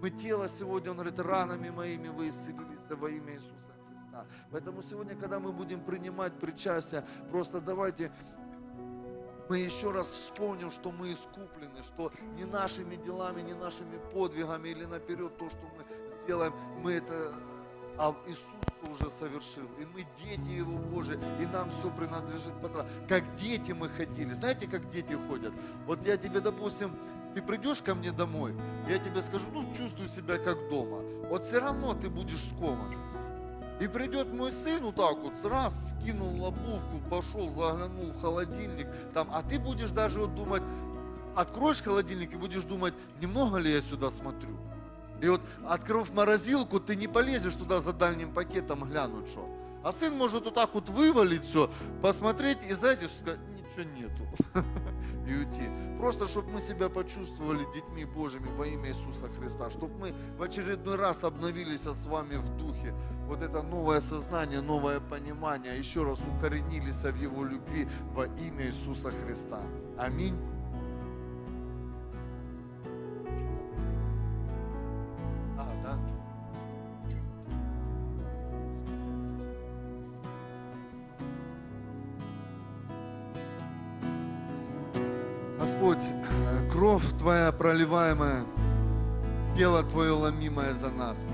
Мы тело сегодня, он говорит, ранами моими вы исцелились во имя Иисуса Христа. Поэтому сегодня, когда мы будем принимать причастие, просто давайте мы еще раз вспомним, что мы искуплены, что не нашими делами, не нашими подвигами или наперед то, что мы сделаем, мы это, а Иисус уже совершил. И мы дети Его Божии, и нам все принадлежит. потра- Как дети мы ходили. Знаете, как дети ходят? Вот я тебе, допустим, ты придешь ко мне домой, я тебе скажу, ну, чувствую себя как дома. Вот все равно ты будешь скован. И придет мой сын вот так вот, раз, скинул обувку, пошел, заглянул в холодильник, там, а ты будешь даже вот думать, откроешь холодильник и будешь думать, немного ли я сюда смотрю. И вот, открыв морозилку, ты не полезешь туда за дальним пакетом глянуть, что. А сын может вот так вот вывалить все, посмотреть и, знаете, сказать, ничего нету. И уйти. Просто, чтобы мы себя почувствовали детьми Божьими во имя Иисуса Христа. Чтобы мы в очередной раз обновились с вами в духе. Вот это новое сознание, новое понимание. Еще раз укоренились в Его любви во имя Иисуса Христа. Аминь. Господь, э, кровь Твоя проливаемая, тело Твое ломимое за нас.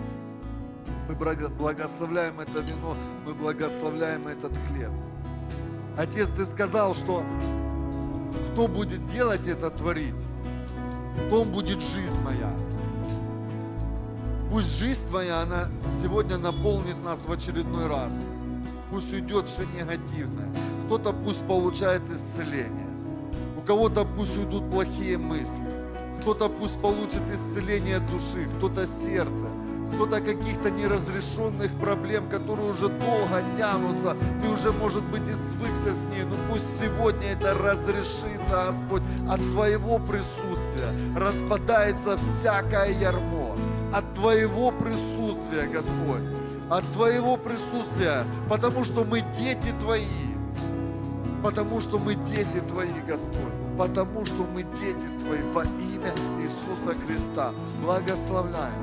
Мы благо- благословляем это вино, мы благословляем этот хлеб. Отец, Ты сказал, что кто будет делать это, творить, в том будет жизнь моя. Пусть жизнь Твоя, она сегодня наполнит нас в очередной раз. Пусть уйдет все негативное. Кто-то пусть получает исцеление. Кого-то пусть уйдут плохие мысли. Кто-то пусть получит исцеление души, кто-то сердце, кто-то каких-то неразрешенных проблем, которые уже долго тянутся. Ты уже, может быть, и свыкся с ней. Но пусть сегодня это разрешится, Господь, от Твоего присутствия. Распадается всякое ярмо. От Твоего присутствия, Господь. От Твоего присутствия. Потому что мы дети Твои. Потому что мы дети Твои, Господь. Потому что мы дети Твои во имя Иисуса Христа. Благословляем.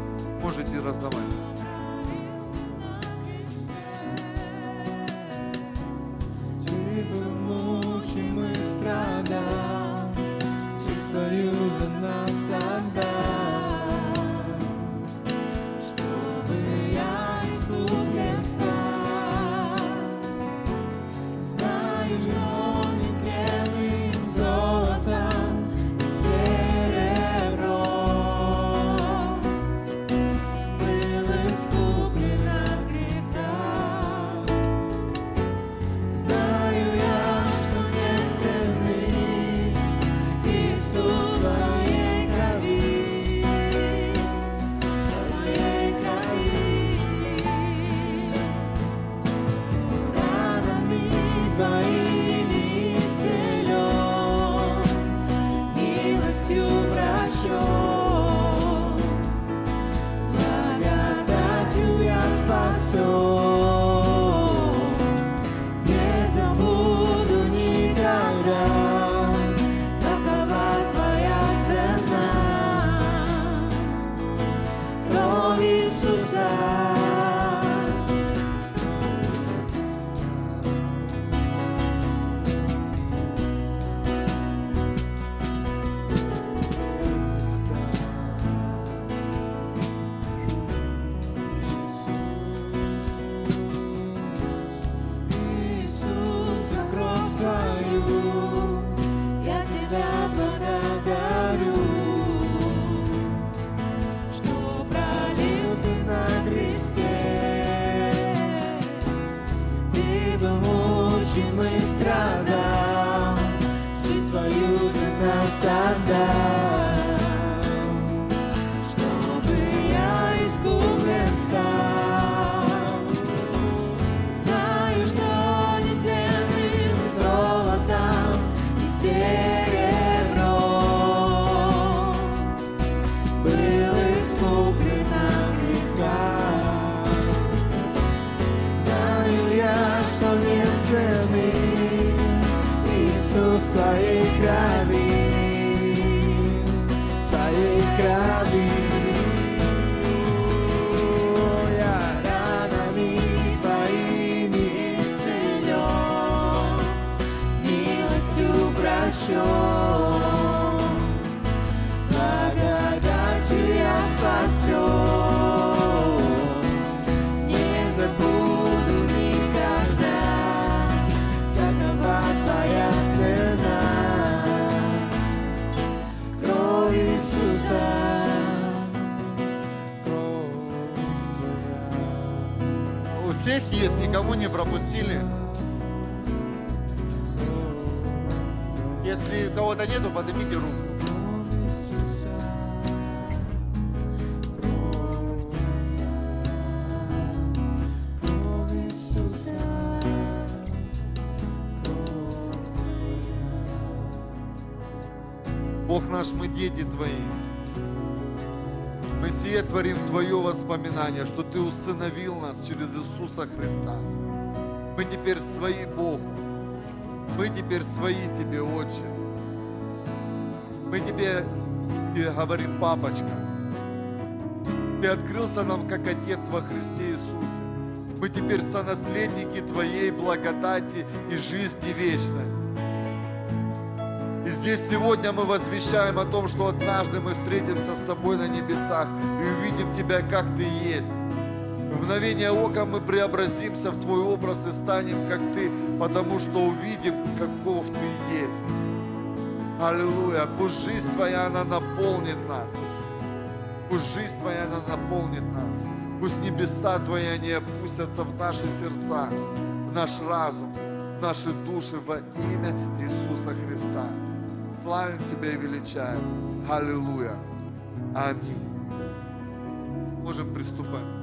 Можете раздавать. Ты мучим страдал, Жизнь свою за нас отдал, воспоминание, что Ты усыновил нас через Иисуса Христа. Мы теперь свои Богу. Мы теперь свои Тебе, Отче. Мы Тебе, Тебе говорим, папочка. Ты открылся нам как Отец во Христе Иисусе. Мы теперь сонаследники Твоей благодати и жизни вечной. Здесь сегодня мы возвещаем о том, что однажды мы встретимся с Тобой на небесах и увидим Тебя, как Ты есть. В мгновение ока мы преобразимся в Твой образ и станем, как Ты, потому что увидим, каков Ты есть. Аллилуйя. Пусть жизнь Твоя, она наполнит нас. Пусть жизнь Твоя, она наполнит нас. Пусть небеса Твои, они опустятся в наши сердца, в наш разум, в наши души во имя Иисуса Христа. Славим Тебя и величаем. Аллилуйя. Аминь. Можем приступать.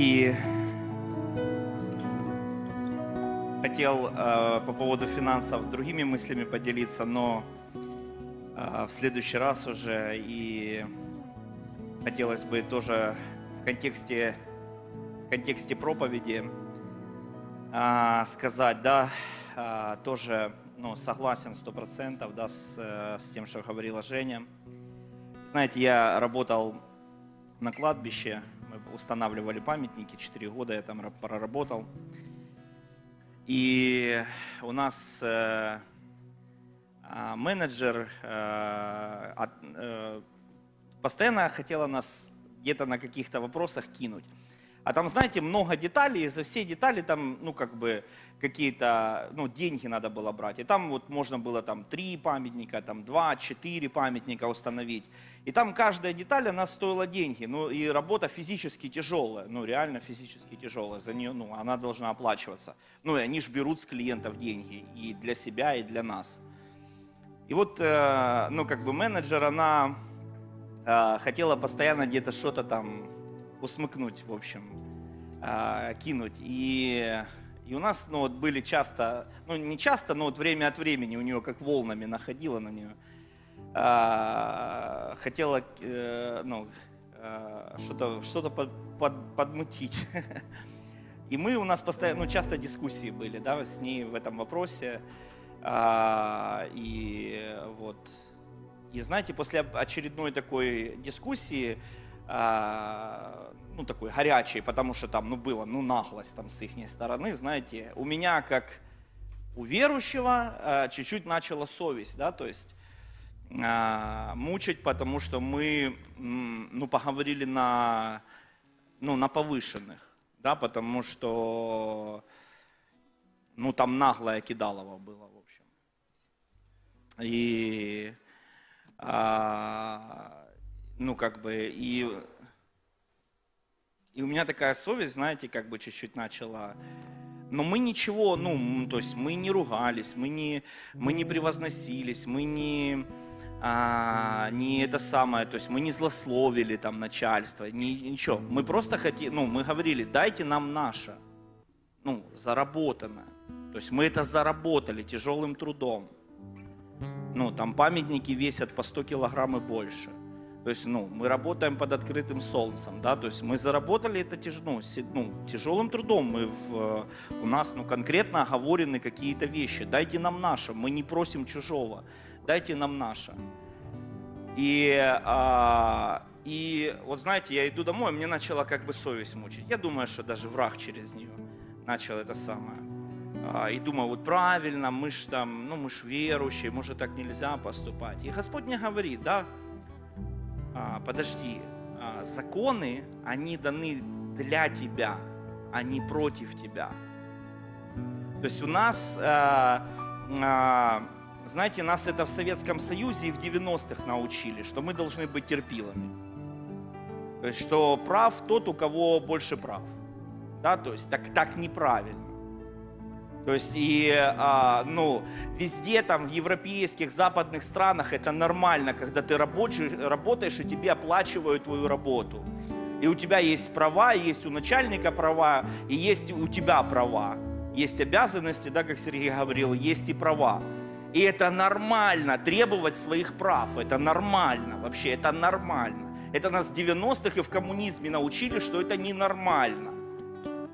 И хотел э, по поводу финансов другими мыслями поделиться, но э, в следующий раз уже и хотелось бы тоже в контексте, в контексте проповеди а, сказать, да, а, тоже ну, согласен сто процентов да, с, э, с тем, что говорила Женя. Знаете, я работал на кладбище, устанавливали памятники, 4 года я там ра- проработал. И у нас э, а, менеджер э, от- э, постоянно хотела нас где-то на каких-то вопросах кинуть. А там, знаете, много деталей, и за все детали там, ну, как бы, какие-то, ну, деньги надо было брать. И там вот можно было там три памятника, там два, четыре памятника установить. И там каждая деталь, она стоила деньги. Ну, и работа физически тяжелая, ну, реально физически тяжелая. За нее, ну, она должна оплачиваться. Ну, и они ж берут с клиентов деньги и для себя, и для нас. И вот, э, ну, как бы менеджер, она э, хотела постоянно где-то что-то там усмыкнуть, в общем, э, кинуть. И, и у нас, ну, вот были часто, ну, не часто, но вот время от времени у нее как волнами находило на нее. Э, хотела, э, ну, э, что-то что под, под- подмутить. И мы, у нас постоянно, ну, часто дискуссии были, да, с ней в этом вопросе. А, и вот, и знаете, после очередной такой дискуссии, а, ну, такой горячей, потому что там, ну, было, ну, наглость там с их стороны, знаете, у меня, как у верующего, а, чуть-чуть начала совесть, да, то есть а, мучить, потому что мы, ну, поговорили на, ну, на повышенных, да, потому что, ну, там наглое кидалово было, в общем. И, а, ну, как бы, и, и у меня такая совесть, знаете, как бы чуть-чуть начала, но мы ничего, ну, то есть мы не ругались, мы не, мы не превозносились, мы не, а, не это самое, то есть мы не злословили там начальство, ни- ничего. Мы просто хотели, ну, мы говорили, дайте нам наше, ну, заработанное. То есть мы это заработали тяжелым трудом. Ну, там памятники весят по 100 килограмм и больше. То есть, ну, мы работаем под открытым солнцем, да, то есть мы заработали это тяж, ну, се- ну, тяжелым трудом. Мы в, э, у нас, ну, конкретно оговорены какие-то вещи. Дайте нам наше, мы не просим чужого. Дайте нам наше. И, а, и вот знаете, я иду домой, мне начала как бы совесть мучить. Я думаю, что даже враг через нее начал это самое. А, И думаю, вот правильно, мы ж там, ну мы ж верующие, может так нельзя поступать. И Господь мне говорит, да, а, подожди, а, законы, они даны для тебя, а не против тебя. То есть у нас а, знаете, нас это в Советском Союзе и в 90-х научили, что мы должны быть терпилами. То есть, что прав тот, у кого больше прав. Да, то есть, так, так неправильно. То есть, и, а, ну, везде там, в европейских, западных странах это нормально, когда ты рабочий, работаешь, и тебе оплачивают твою работу. И у тебя есть права, есть у начальника права, и есть у тебя права. Есть обязанности, да, как Сергей говорил, есть и права. И это нормально, требовать своих прав. Это нормально, вообще, это нормально. Это нас в 90-х и в коммунизме научили, что это ненормально.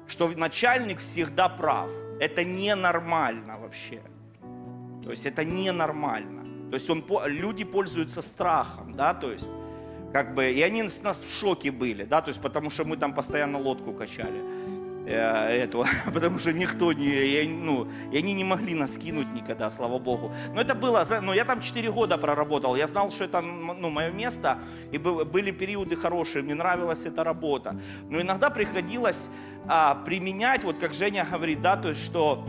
Что начальник всегда прав. Это ненормально вообще. То есть это ненормально. То есть он, люди пользуются страхом, да, то есть как бы, и они с нас в шоке были, да, то есть потому что мы там постоянно лодку качали э, эту, потому что никто не, я, ну, и они не могли нас кинуть никогда, слава Богу. Но это было, зна- ну, я там 4 года проработал, я знал, что это, ну, мое место, и бы- были периоды хорошие, мне нравилась эта работа. Но иногда приходилось а, применять, вот как Женя говорит, да, то есть что,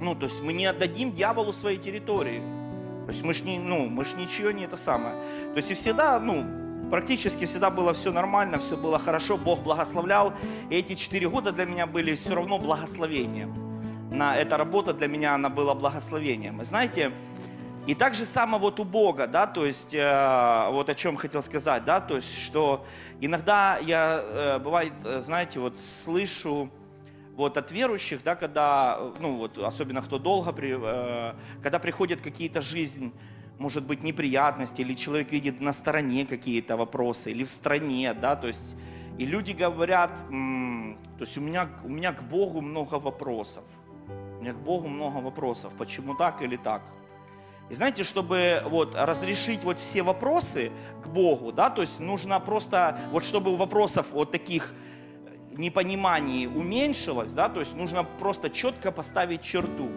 ну, то есть мы не отдадим дьяволу своей территории. То есть мы ж не, ну, мы ж ничего не это самое. То есть и всегда, ну, практически всегда было все нормально, все было хорошо, Бог благословлял. И эти четыре года для меня были все равно благословением. На эта работа для меня, она была благословением. И знаете, и так же само вот у Бога, да, то есть, э, вот о чем хотел сказать, да, то есть, что иногда я, э, бывает, э, знаете, вот слышу, вот от верующих, да, когда, ну вот, особенно кто долго, при- э, когда приходят какие-то жизнь, может быть, неприятности, или человек видит на стороне какие-то вопросы, или в стране, да, то есть, и люди говорят, м, то есть у меня, у меня к Богу много вопросов, у меня к Богу много вопросов, почему так или так. И знаете, чтобы вот разрешить вот все вопросы к Богу, да, то есть нужно просто, вот чтобы вопросов вот таких непониманий уменьшилось, да, то есть нужно просто четко поставить черту,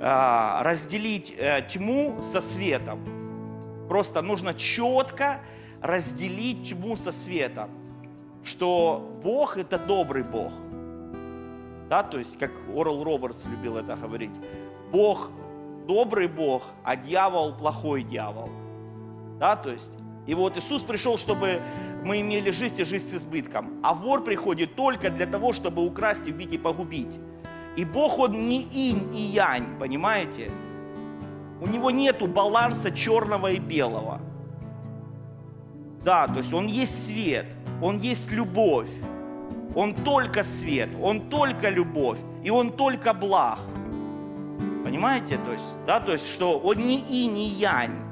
разделить э, тьму со светом. Просто нужно четко разделить тьму со светом, что Бог это добрый Бог, да, то есть как Орел Робертс любил это говорить, Бог добрый Бог, а дьявол плохой дьявол. Да, то есть, и вот Иисус пришел, чтобы мы имели жизнь и жизнь с избытком. А вор приходит только для того, чтобы украсть, убить и погубить. И Бог, Он не инь и янь, понимаете? У Него нету баланса черного и белого. Да, то есть Он есть свет, Он есть любовь. Он только свет, Он только любовь, и Он только благ. Понимаете? То есть, да, то есть, что он не и, не янь.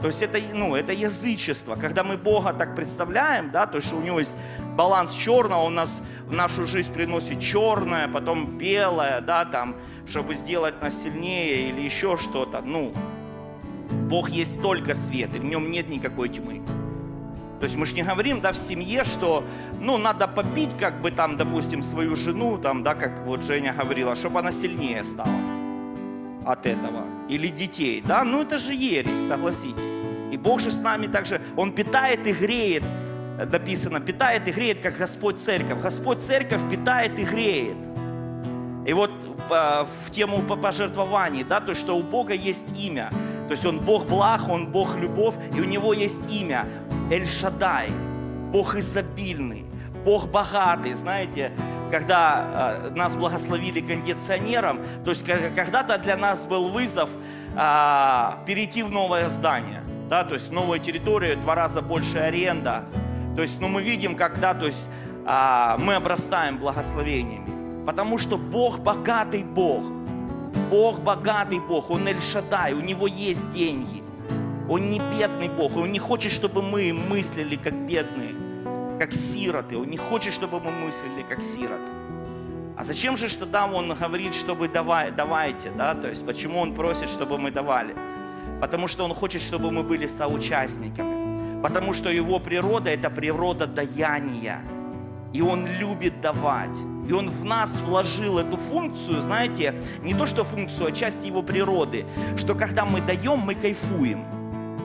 То есть это, ну, это язычество. Когда мы Бога так представляем, да, то есть у него есть баланс черного, он нас в нашу жизнь приносит черное, потом белое, да, там, чтобы сделать нас сильнее или еще что-то. Ну, Бог есть только свет, и в нем нет никакой тьмы. То есть мы же не говорим, да, в семье, что, ну, надо побить, как бы там, допустим, свою жену, там, да, как вот Женя говорила, чтобы она сильнее стала от этого. Или детей, да, ну это же ересь, согласитесь. И Бог же с нами также, Он питает и греет, э, написано, питает и греет, как Господь церковь. Господь церковь питает и греет. И вот э, в тему по- пожертвований, да, то что у Бога есть имя. То есть Он Бог благ, Он Бог любовь, и у Него есть имя Эль-Шадай, Бог изобильный, Бог богатый. Знаете, когда э, нас благословили кондиционером, то есть когда-то для нас был вызов а, перейти в новое здание, да, то есть новая территория, два раза больше аренда. То есть, ну, мы видим, когда, то есть, а, мы обрастаем благословениями, потому что Бог богатый Бог, Бог богатый Бог, Он Эль-Шадай, у Него есть деньги, Он не бедный Бог, Он не хочет, чтобы мы мыслили как бедные, как сироты, Он не хочет, чтобы мы мыслили как сироты. А зачем же там он говорит, чтобы давай, давайте, да? То есть почему он просит, чтобы мы давали? Потому что он хочет, чтобы мы были соучастниками. Потому что его природа – это природа даяния. И он любит давать. И он в нас вложил эту функцию, знаете, не то что функцию, а часть его природы, что когда мы даем, мы кайфуем.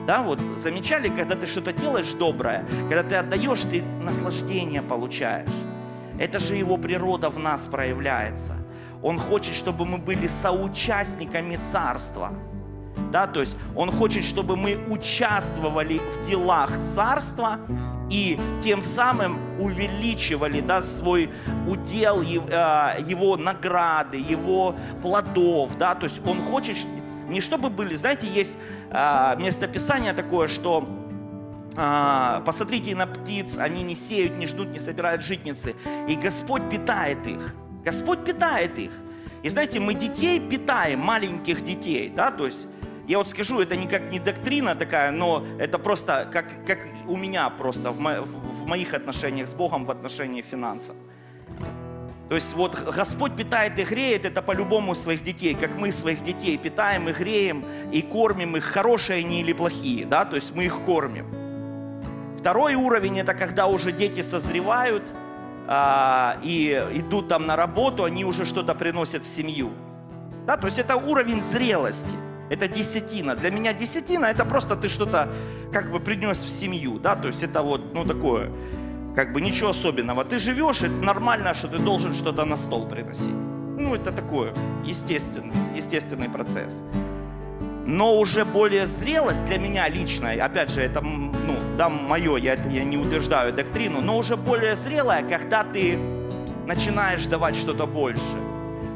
Да, вот замечали, когда ты что-то делаешь доброе, когда ты отдаешь, ты наслаждение получаешь. Это же его природа в нас проявляется. Он хочет, чтобы мы были соучастниками царства. Да, то есть Он хочет, чтобы мы участвовали в делах Царства и тем самым увеличивали да, свой удел, э, его награды, его плодов. Да, то есть Он хочет не чтобы были, знаете, есть э, местописание такое, что а, посмотрите на птиц, они не сеют, не ждут, не собирают житницы. И Господь питает их. Господь питает их. И знаете, мы детей питаем, маленьких детей, да, то есть я вот скажу, это никак не доктрина такая, но это просто как, как у меня просто в, мо- в- в моих отношениях с Богом, в отношении финансов. То есть вот Господь питает и греет это по-любому своих детей, как мы своих детей питаем и греем, и кормим их, хорошие они или плохие, да, то есть мы их кормим. Второй уровень это когда уже дети созревают а, и идут там на работу, они уже что-то приносят в семью. Да, то есть это уровень зрелости. Это десятина. Для меня десятина это просто ты что-то как бы принес в семью. Да, то есть это вот, ну такое, как бы ничего особенного. Ты живешь, это нормально, что ты должен что-то на стол приносить. Ну, это такое естественный, естественный процесс. Но уже более зрелость для меня лично, опять же, это, ну, да, мое, я, это, я не утверждаю доктрину, но уже более зрелая, когда ты начинаешь давать что-то больше.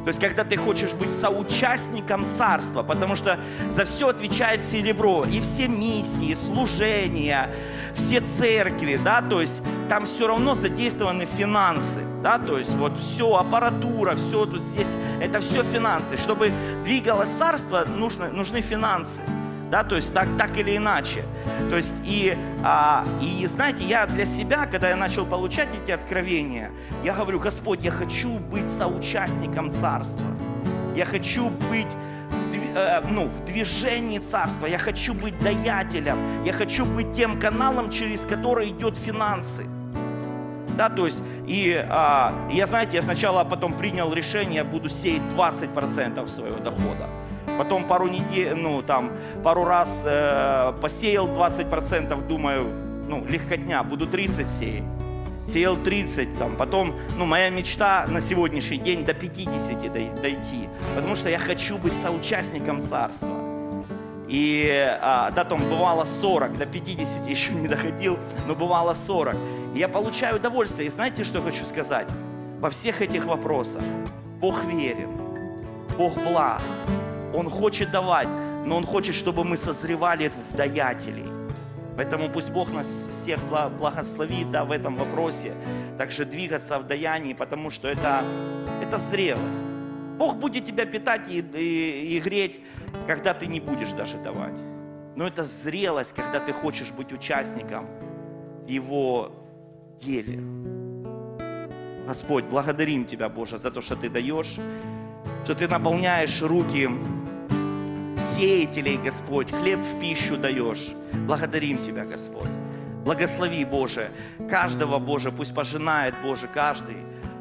То есть, когда ты хочешь быть соучастником царства, потому что за все отвечает серебро, и все миссии, служения, все церкви, да, то есть там все равно задействованы финансы, да, то есть вот все, аппаратура, все тут здесь, это все финансы. Чтобы двигалось царство, нужно, нужны финансы да, то есть так, так или иначе. То есть и, а, и знаете, я для себя, когда я начал получать эти откровения, я говорю, Господь, я хочу быть соучастником царства. Я хочу быть в, э, ну, в движении царства. Я хочу быть даятелем. Я хочу быть тем каналом, через который идет финансы. Да, то есть, и а, я, знаете, я сначала потом принял решение, я буду сеять 20% своего дохода. Потом пару недель, ну, там, пару раз э, посеял 20%, думаю, ну, легкотня, буду 30 сеять. Сеял 30, там, потом, ну, моя мечта на сегодняшний день до 50 дой- дойти, потому что я хочу быть соучастником царства. И а, да, там бывало 40, до 50 еще не доходил, но бывало 40. И я получаю удовольствие. И знаете, что хочу сказать? Во всех этих вопросах Бог верен, Бог благ, Он хочет давать, но Он хочет, чтобы мы созревали в даятелей. Поэтому пусть Бог нас всех бла- благословит да, в этом вопросе, также двигаться в даянии, потому что это, это зрелость. Бог будет тебя питать и, и- и греть, когда ты не будешь даже давать. Но это зрелость, когда ты хочешь быть участником Его деле. Господь, благодарим Тебя, Боже, за то, что Ты даешь, что Ты наполняешь руки сеятелей, Господь, хлеб в пищу даешь. Благодарим Тебя, Господь. Благослови, Боже, каждого, Боже, пусть пожинает, Боже, каждый,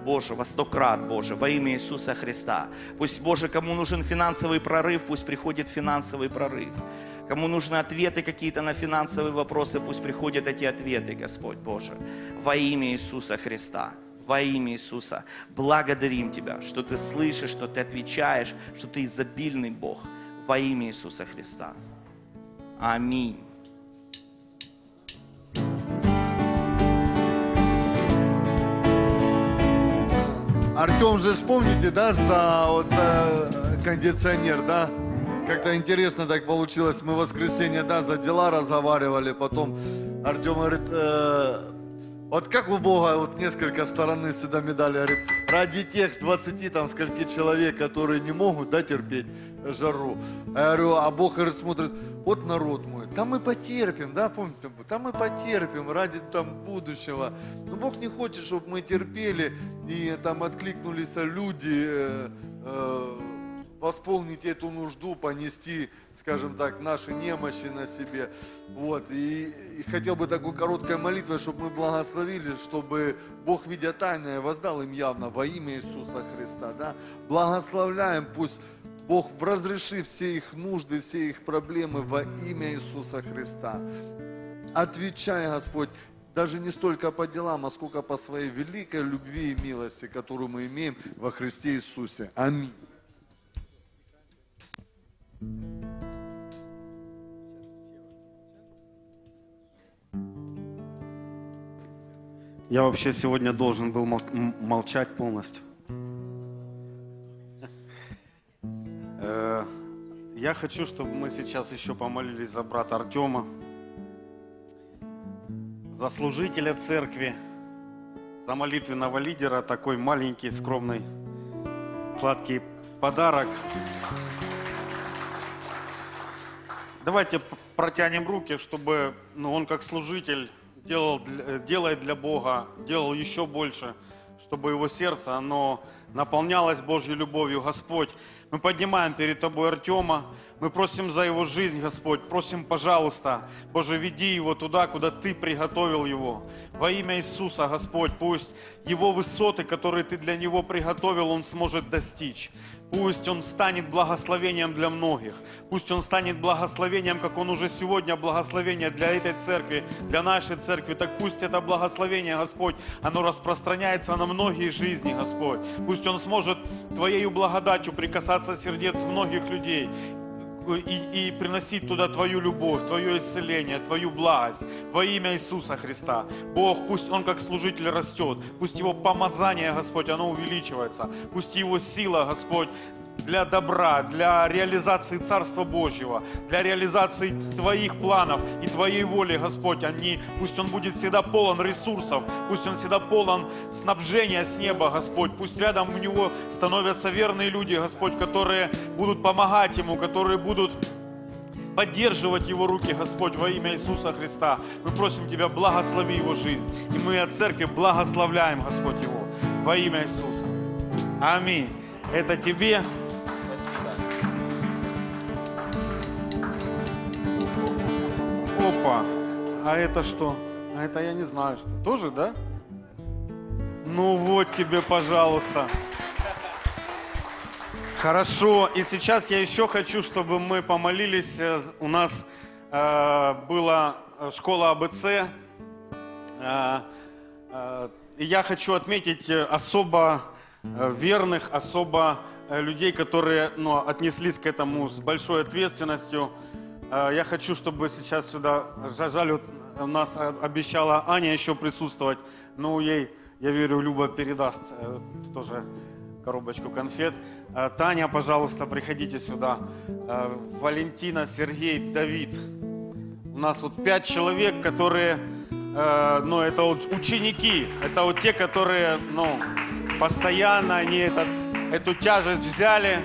Боже, во сто крат, Боже, во имя Иисуса Христа. Пусть, Боже, кому нужен финансовый прорыв, пусть приходит финансовый прорыв. Кому нужны ответы какие-то на финансовые вопросы, пусть приходят эти ответы, Господь Боже, во имя Иисуса Христа. Во имя Иисуса. Благодарим Тебя, что Ты слышишь, что Ты отвечаешь, что Ты изобильный Бог. Во имя Иисуса Христа. Аминь. Артем же, помните, да, за, вот, за кондиционер, да? Как-то интересно так получилось. Мы в воскресенье, да, за дела разговаривали. Потом Артем говорит, э, вот как у Бога, вот несколько стороны всегда медали, говорит, ради тех 20 там скольки человек, которые не могут, да, терпеть жару. А я говорю, а Бог, говорит, смотрит, вот народ мой, там мы потерпим, да, помните, там мы потерпим ради там будущего. Но Бог не хочет, чтобы мы терпели и там откликнулись люди, э, э, восполнить эту нужду, понести, скажем так, наши немощи на себе. Вот. И, и хотел бы такой короткой молитвой, чтобы мы благословили, чтобы Бог, видя тайное, воздал им явно во имя Иисуса Христа. Да? Благословляем, пусть Бог разреши все их нужды, все их проблемы во имя Иисуса Христа. Отвечай, Господь, даже не столько по делам, а сколько по своей великой любви и милости, которую мы имеем во Христе Иисусе. Аминь. Я вообще сегодня должен был молчать полностью. Э, я хочу, чтобы мы сейчас еще помолились за брата Артема, за служителя церкви, за молитвенного лидера, такой маленький, скромный, сладкий подарок. Давайте протянем руки, чтобы ну, он как служитель делал, э, делает для Бога, делал еще больше, чтобы его сердце, оно наполнялось Божьей любовью. Господь, мы поднимаем перед Тобой Артема, мы просим за его жизнь, Господь, просим, пожалуйста, Боже, веди его туда, куда Ты приготовил его. Во имя Иисуса, Господь, пусть его высоты, которые Ты для него приготовил, он сможет достичь. Пусть он станет благословением для многих. Пусть он станет благословением, как он уже сегодня благословение для этой церкви, для нашей церкви. Так пусть это благословение, Господь, оно распространяется на многие жизни, Господь. Пусть он сможет Твоею благодатью прикасаться сердец многих людей и, и приносить туда Твою любовь, Твое исцеление, Твою благость во имя Иисуса Христа. Бог, пусть Он как служитель растет, пусть Его помазание, Господь, оно увеличивается, пусть Его сила, Господь, для добра, для реализации Царства Божьего, для реализации Твоих планов и Твоей воли, Господь, они, пусть Он будет всегда полон ресурсов, пусть Он всегда полон снабжения с неба, Господь, пусть рядом у Него становятся верные люди, Господь, которые будут помогать Ему, которые будут поддерживать Его руки, Господь, во имя Иисуса Христа. Мы просим Тебя, благослови Его жизнь. И мы от церкви благословляем, Господь, Его во имя Иисуса. Аминь. Это Тебе. Опа. А это что? А это я не знаю, что. Тоже, да? Ну вот тебе, пожалуйста. Хорошо. И сейчас я еще хочу, чтобы мы помолились. Э, У нас э, была э, школа АБЦ. Э, э, и я хочу отметить э, особо верных, особо людей, которые ну, отнеслись к этому с большой ответственностью. Э, Я хочу, чтобы сейчас сюда, жа- жаль, у нас обещала Аня еще присутствовать, но ей, я верю, Люба передаст э, тоже коробочку конфет. Э, Таня, пожалуйста, приходите сюда. Валентина, Сергей, Давид. У нас вот пять человек, которые, ну, это вот ученики, это вот те, которые, ну, постоянно они этот, эту тяжесть взяли.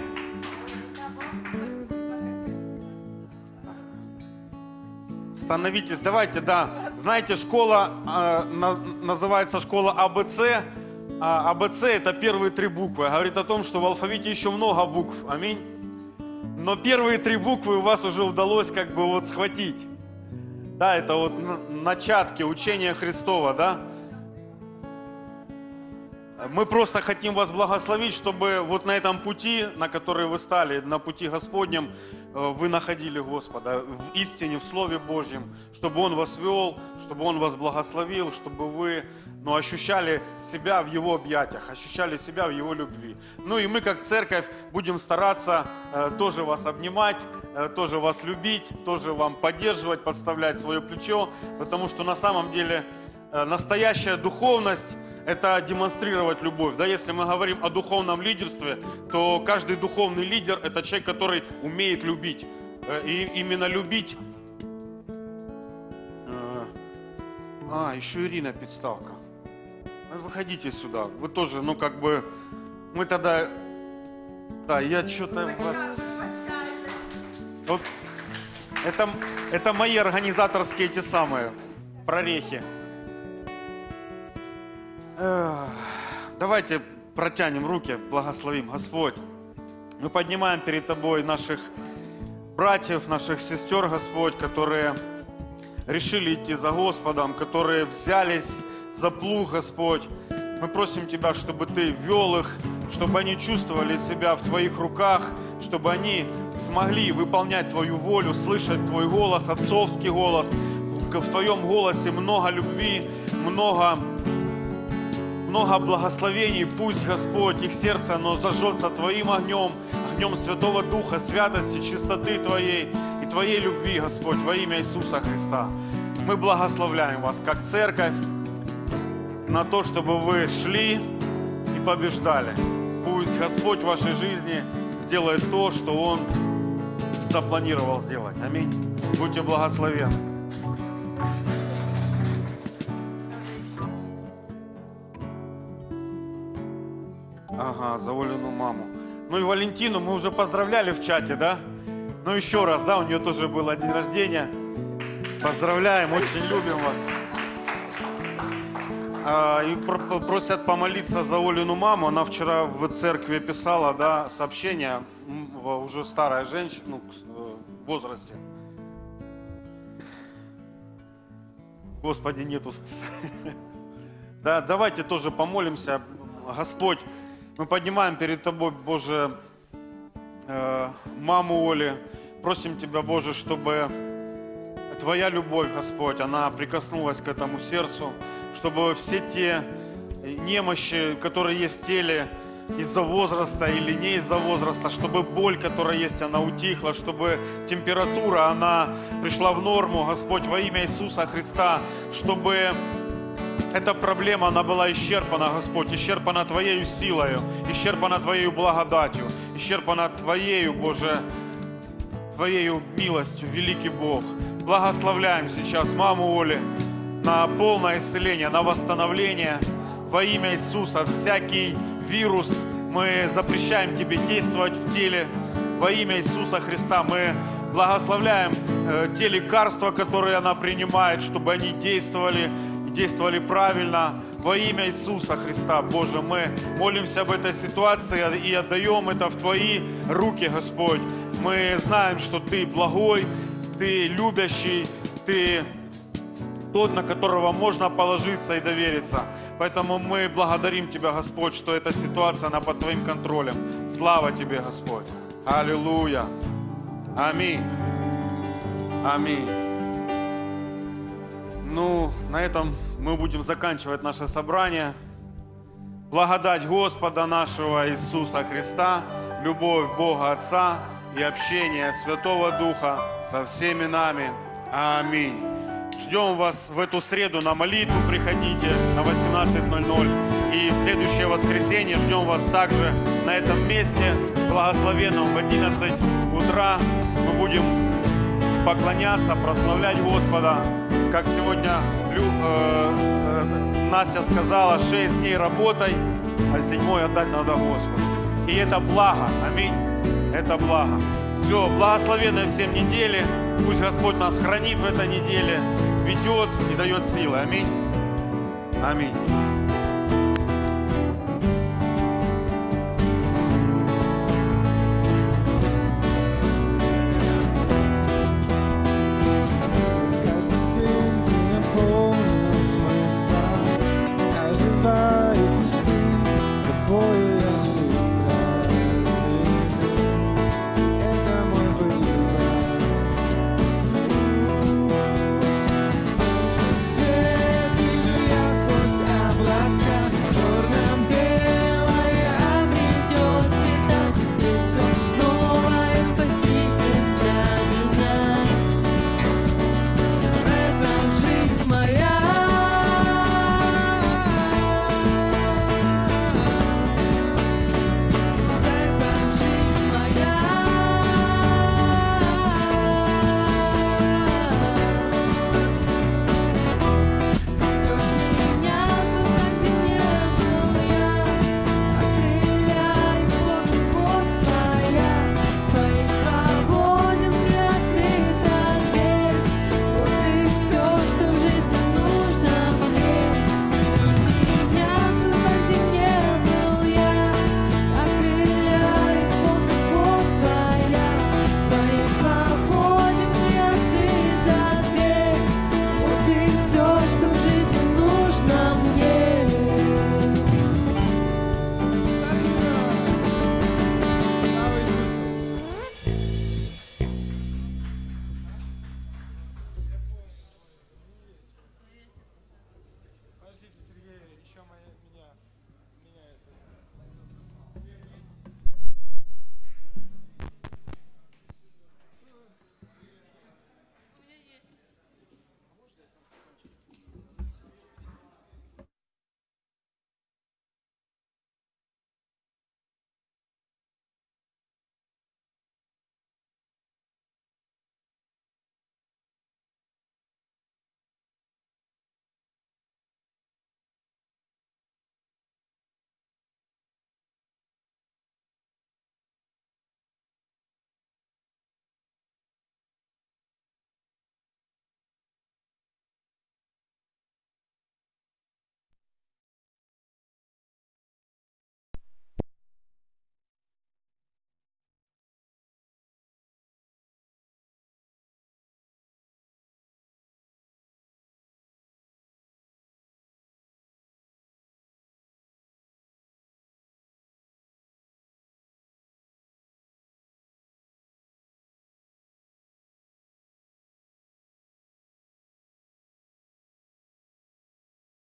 Становитесь, давайте, да. Знаете, школа э, на- называется школа АБЦ. А АБЦ это первые три буквы. Говорит о том, что в алфавите еще много букв. Аминь. Но первые три буквы у вас уже удалось как бы вот схватить. Да, это вот начатки учения Христова, да. Мы просто хотим вас благословить, чтобы вот на этом пути, на который вы стали, на пути Господнем, э, вы находили Господа в истине, в Слове Божьем, чтобы Он вас вел, чтобы Он вас благословил, чтобы вы ну, ощущали себя в Его объятиях, ощущали себя в Его любви. Ну и мы, как церковь, будем стараться э, тоже вас обнимать, э, тоже вас любить, тоже вам поддерживать, подставлять свое плечо, потому что на самом деле э, настоящая духовность это демонстрировать любовь. Да, если мы говорим о духовном лидерстве, то каждый духовный лидер это человек, который умеет любить. Э, И именно любить. Э, А, еще Ирина Подставка. Выходите сюда. Вы тоже, ну как бы, мы тогда, да, я что-то вас... Вот это, это мои организаторские эти самые прорехи. Давайте протянем руки, благословим. Господь, мы поднимаем перед Тобой наших братьев, наших сестер, Господь, которые решили идти за Господом, которые взялись за плуг, Господь. Мы просим Тебя, чтобы Ты вел их, чтобы они чувствовали себя в Твоих руках, чтобы они смогли выполнять Твою волю, слышать Твой голос, отцовский голос. В Твоем голосе много любви, много много благословений. Пусть, Господь, их сердце, оно зажжется Твоим огнем, огнем Святого Духа, святости, чистоты Твоей и Твоей любви, Господь, во имя Иисуса Христа. Мы благословляем вас, как церковь, на то, чтобы вы шли и побеждали. Пусть Господь в вашей жизни сделает то, что Он запланировал сделать. Аминь. Будьте благословенны. Ага, за Олину маму. Ну и Валентину мы уже поздравляли в чате, да? Ну еще раз, да, у нее тоже был день рождения. Поздравляем, очень любим вас. А, и про- просят помолиться за Олину маму. Она вчера в церкви писала, да, сообщение. Уже старая женщина, ну, э, в возрасте. Господи, нету. Да, давайте тоже помолимся. Господь, мы поднимаем перед Тобой, Боже, э, маму Оли. Просим Тебя, Боже, чтобы Твоя любовь, Господь, она прикоснулась к этому сердцу, чтобы все те немощи, которые есть в теле, из-за возраста или не из-за возраста, чтобы боль, которая есть, она утихла, чтобы температура, она пришла в норму, Господь, во имя Иисуса Христа, чтобы эта проблема, она была исчерпана, Господь, исчерпана Твоею силою, исчерпана Твоею благодатью, исчерпана Твоею, Боже, Твоею милостью, великий Бог. Благословляем сейчас маму Оли на полное исцеление, на восстановление во имя Иисуса. Всякий вирус мы запрещаем тебе действовать в теле. Во имя Иисуса Христа мы благословляем э, те лекарства, которые она принимает, чтобы они действовали, действовали правильно. Во имя Иисуса Христа, Боже, мы молимся об этой ситуации и отдаем это в Твои руки, Господь. Мы знаем, что Ты благой, Ты любящий, Ты тот, на которого можно положиться и довериться. Поэтому мы благодарим Тебя, Господь, что эта ситуация, она под Твоим контролем. Слава Тебе, Господь. Аллилуйя. Аминь. Аминь. Ну, на этом мы будем заканчивать наше собрание. Благодать Господа нашего Иисуса Христа, любовь Бога Отца и общение Святого Духа со всеми нами. Аминь. Ждем вас в эту среду на молитву. Приходите на 18.00. И в следующее воскресенье ждем вас также на этом месте, благословенном в 11 утра. Мы будем поклоняться, прославлять Господа. Как сегодня Лю- э, э, Настя сказала, 6 дней работай, а седьмой отдать надо Господу. И это благо. Аминь. Это благо. Все, благословенной всем недели. Пусть Господь нас хранит в этой неделе, ведет и дает силы. Аминь. Аминь.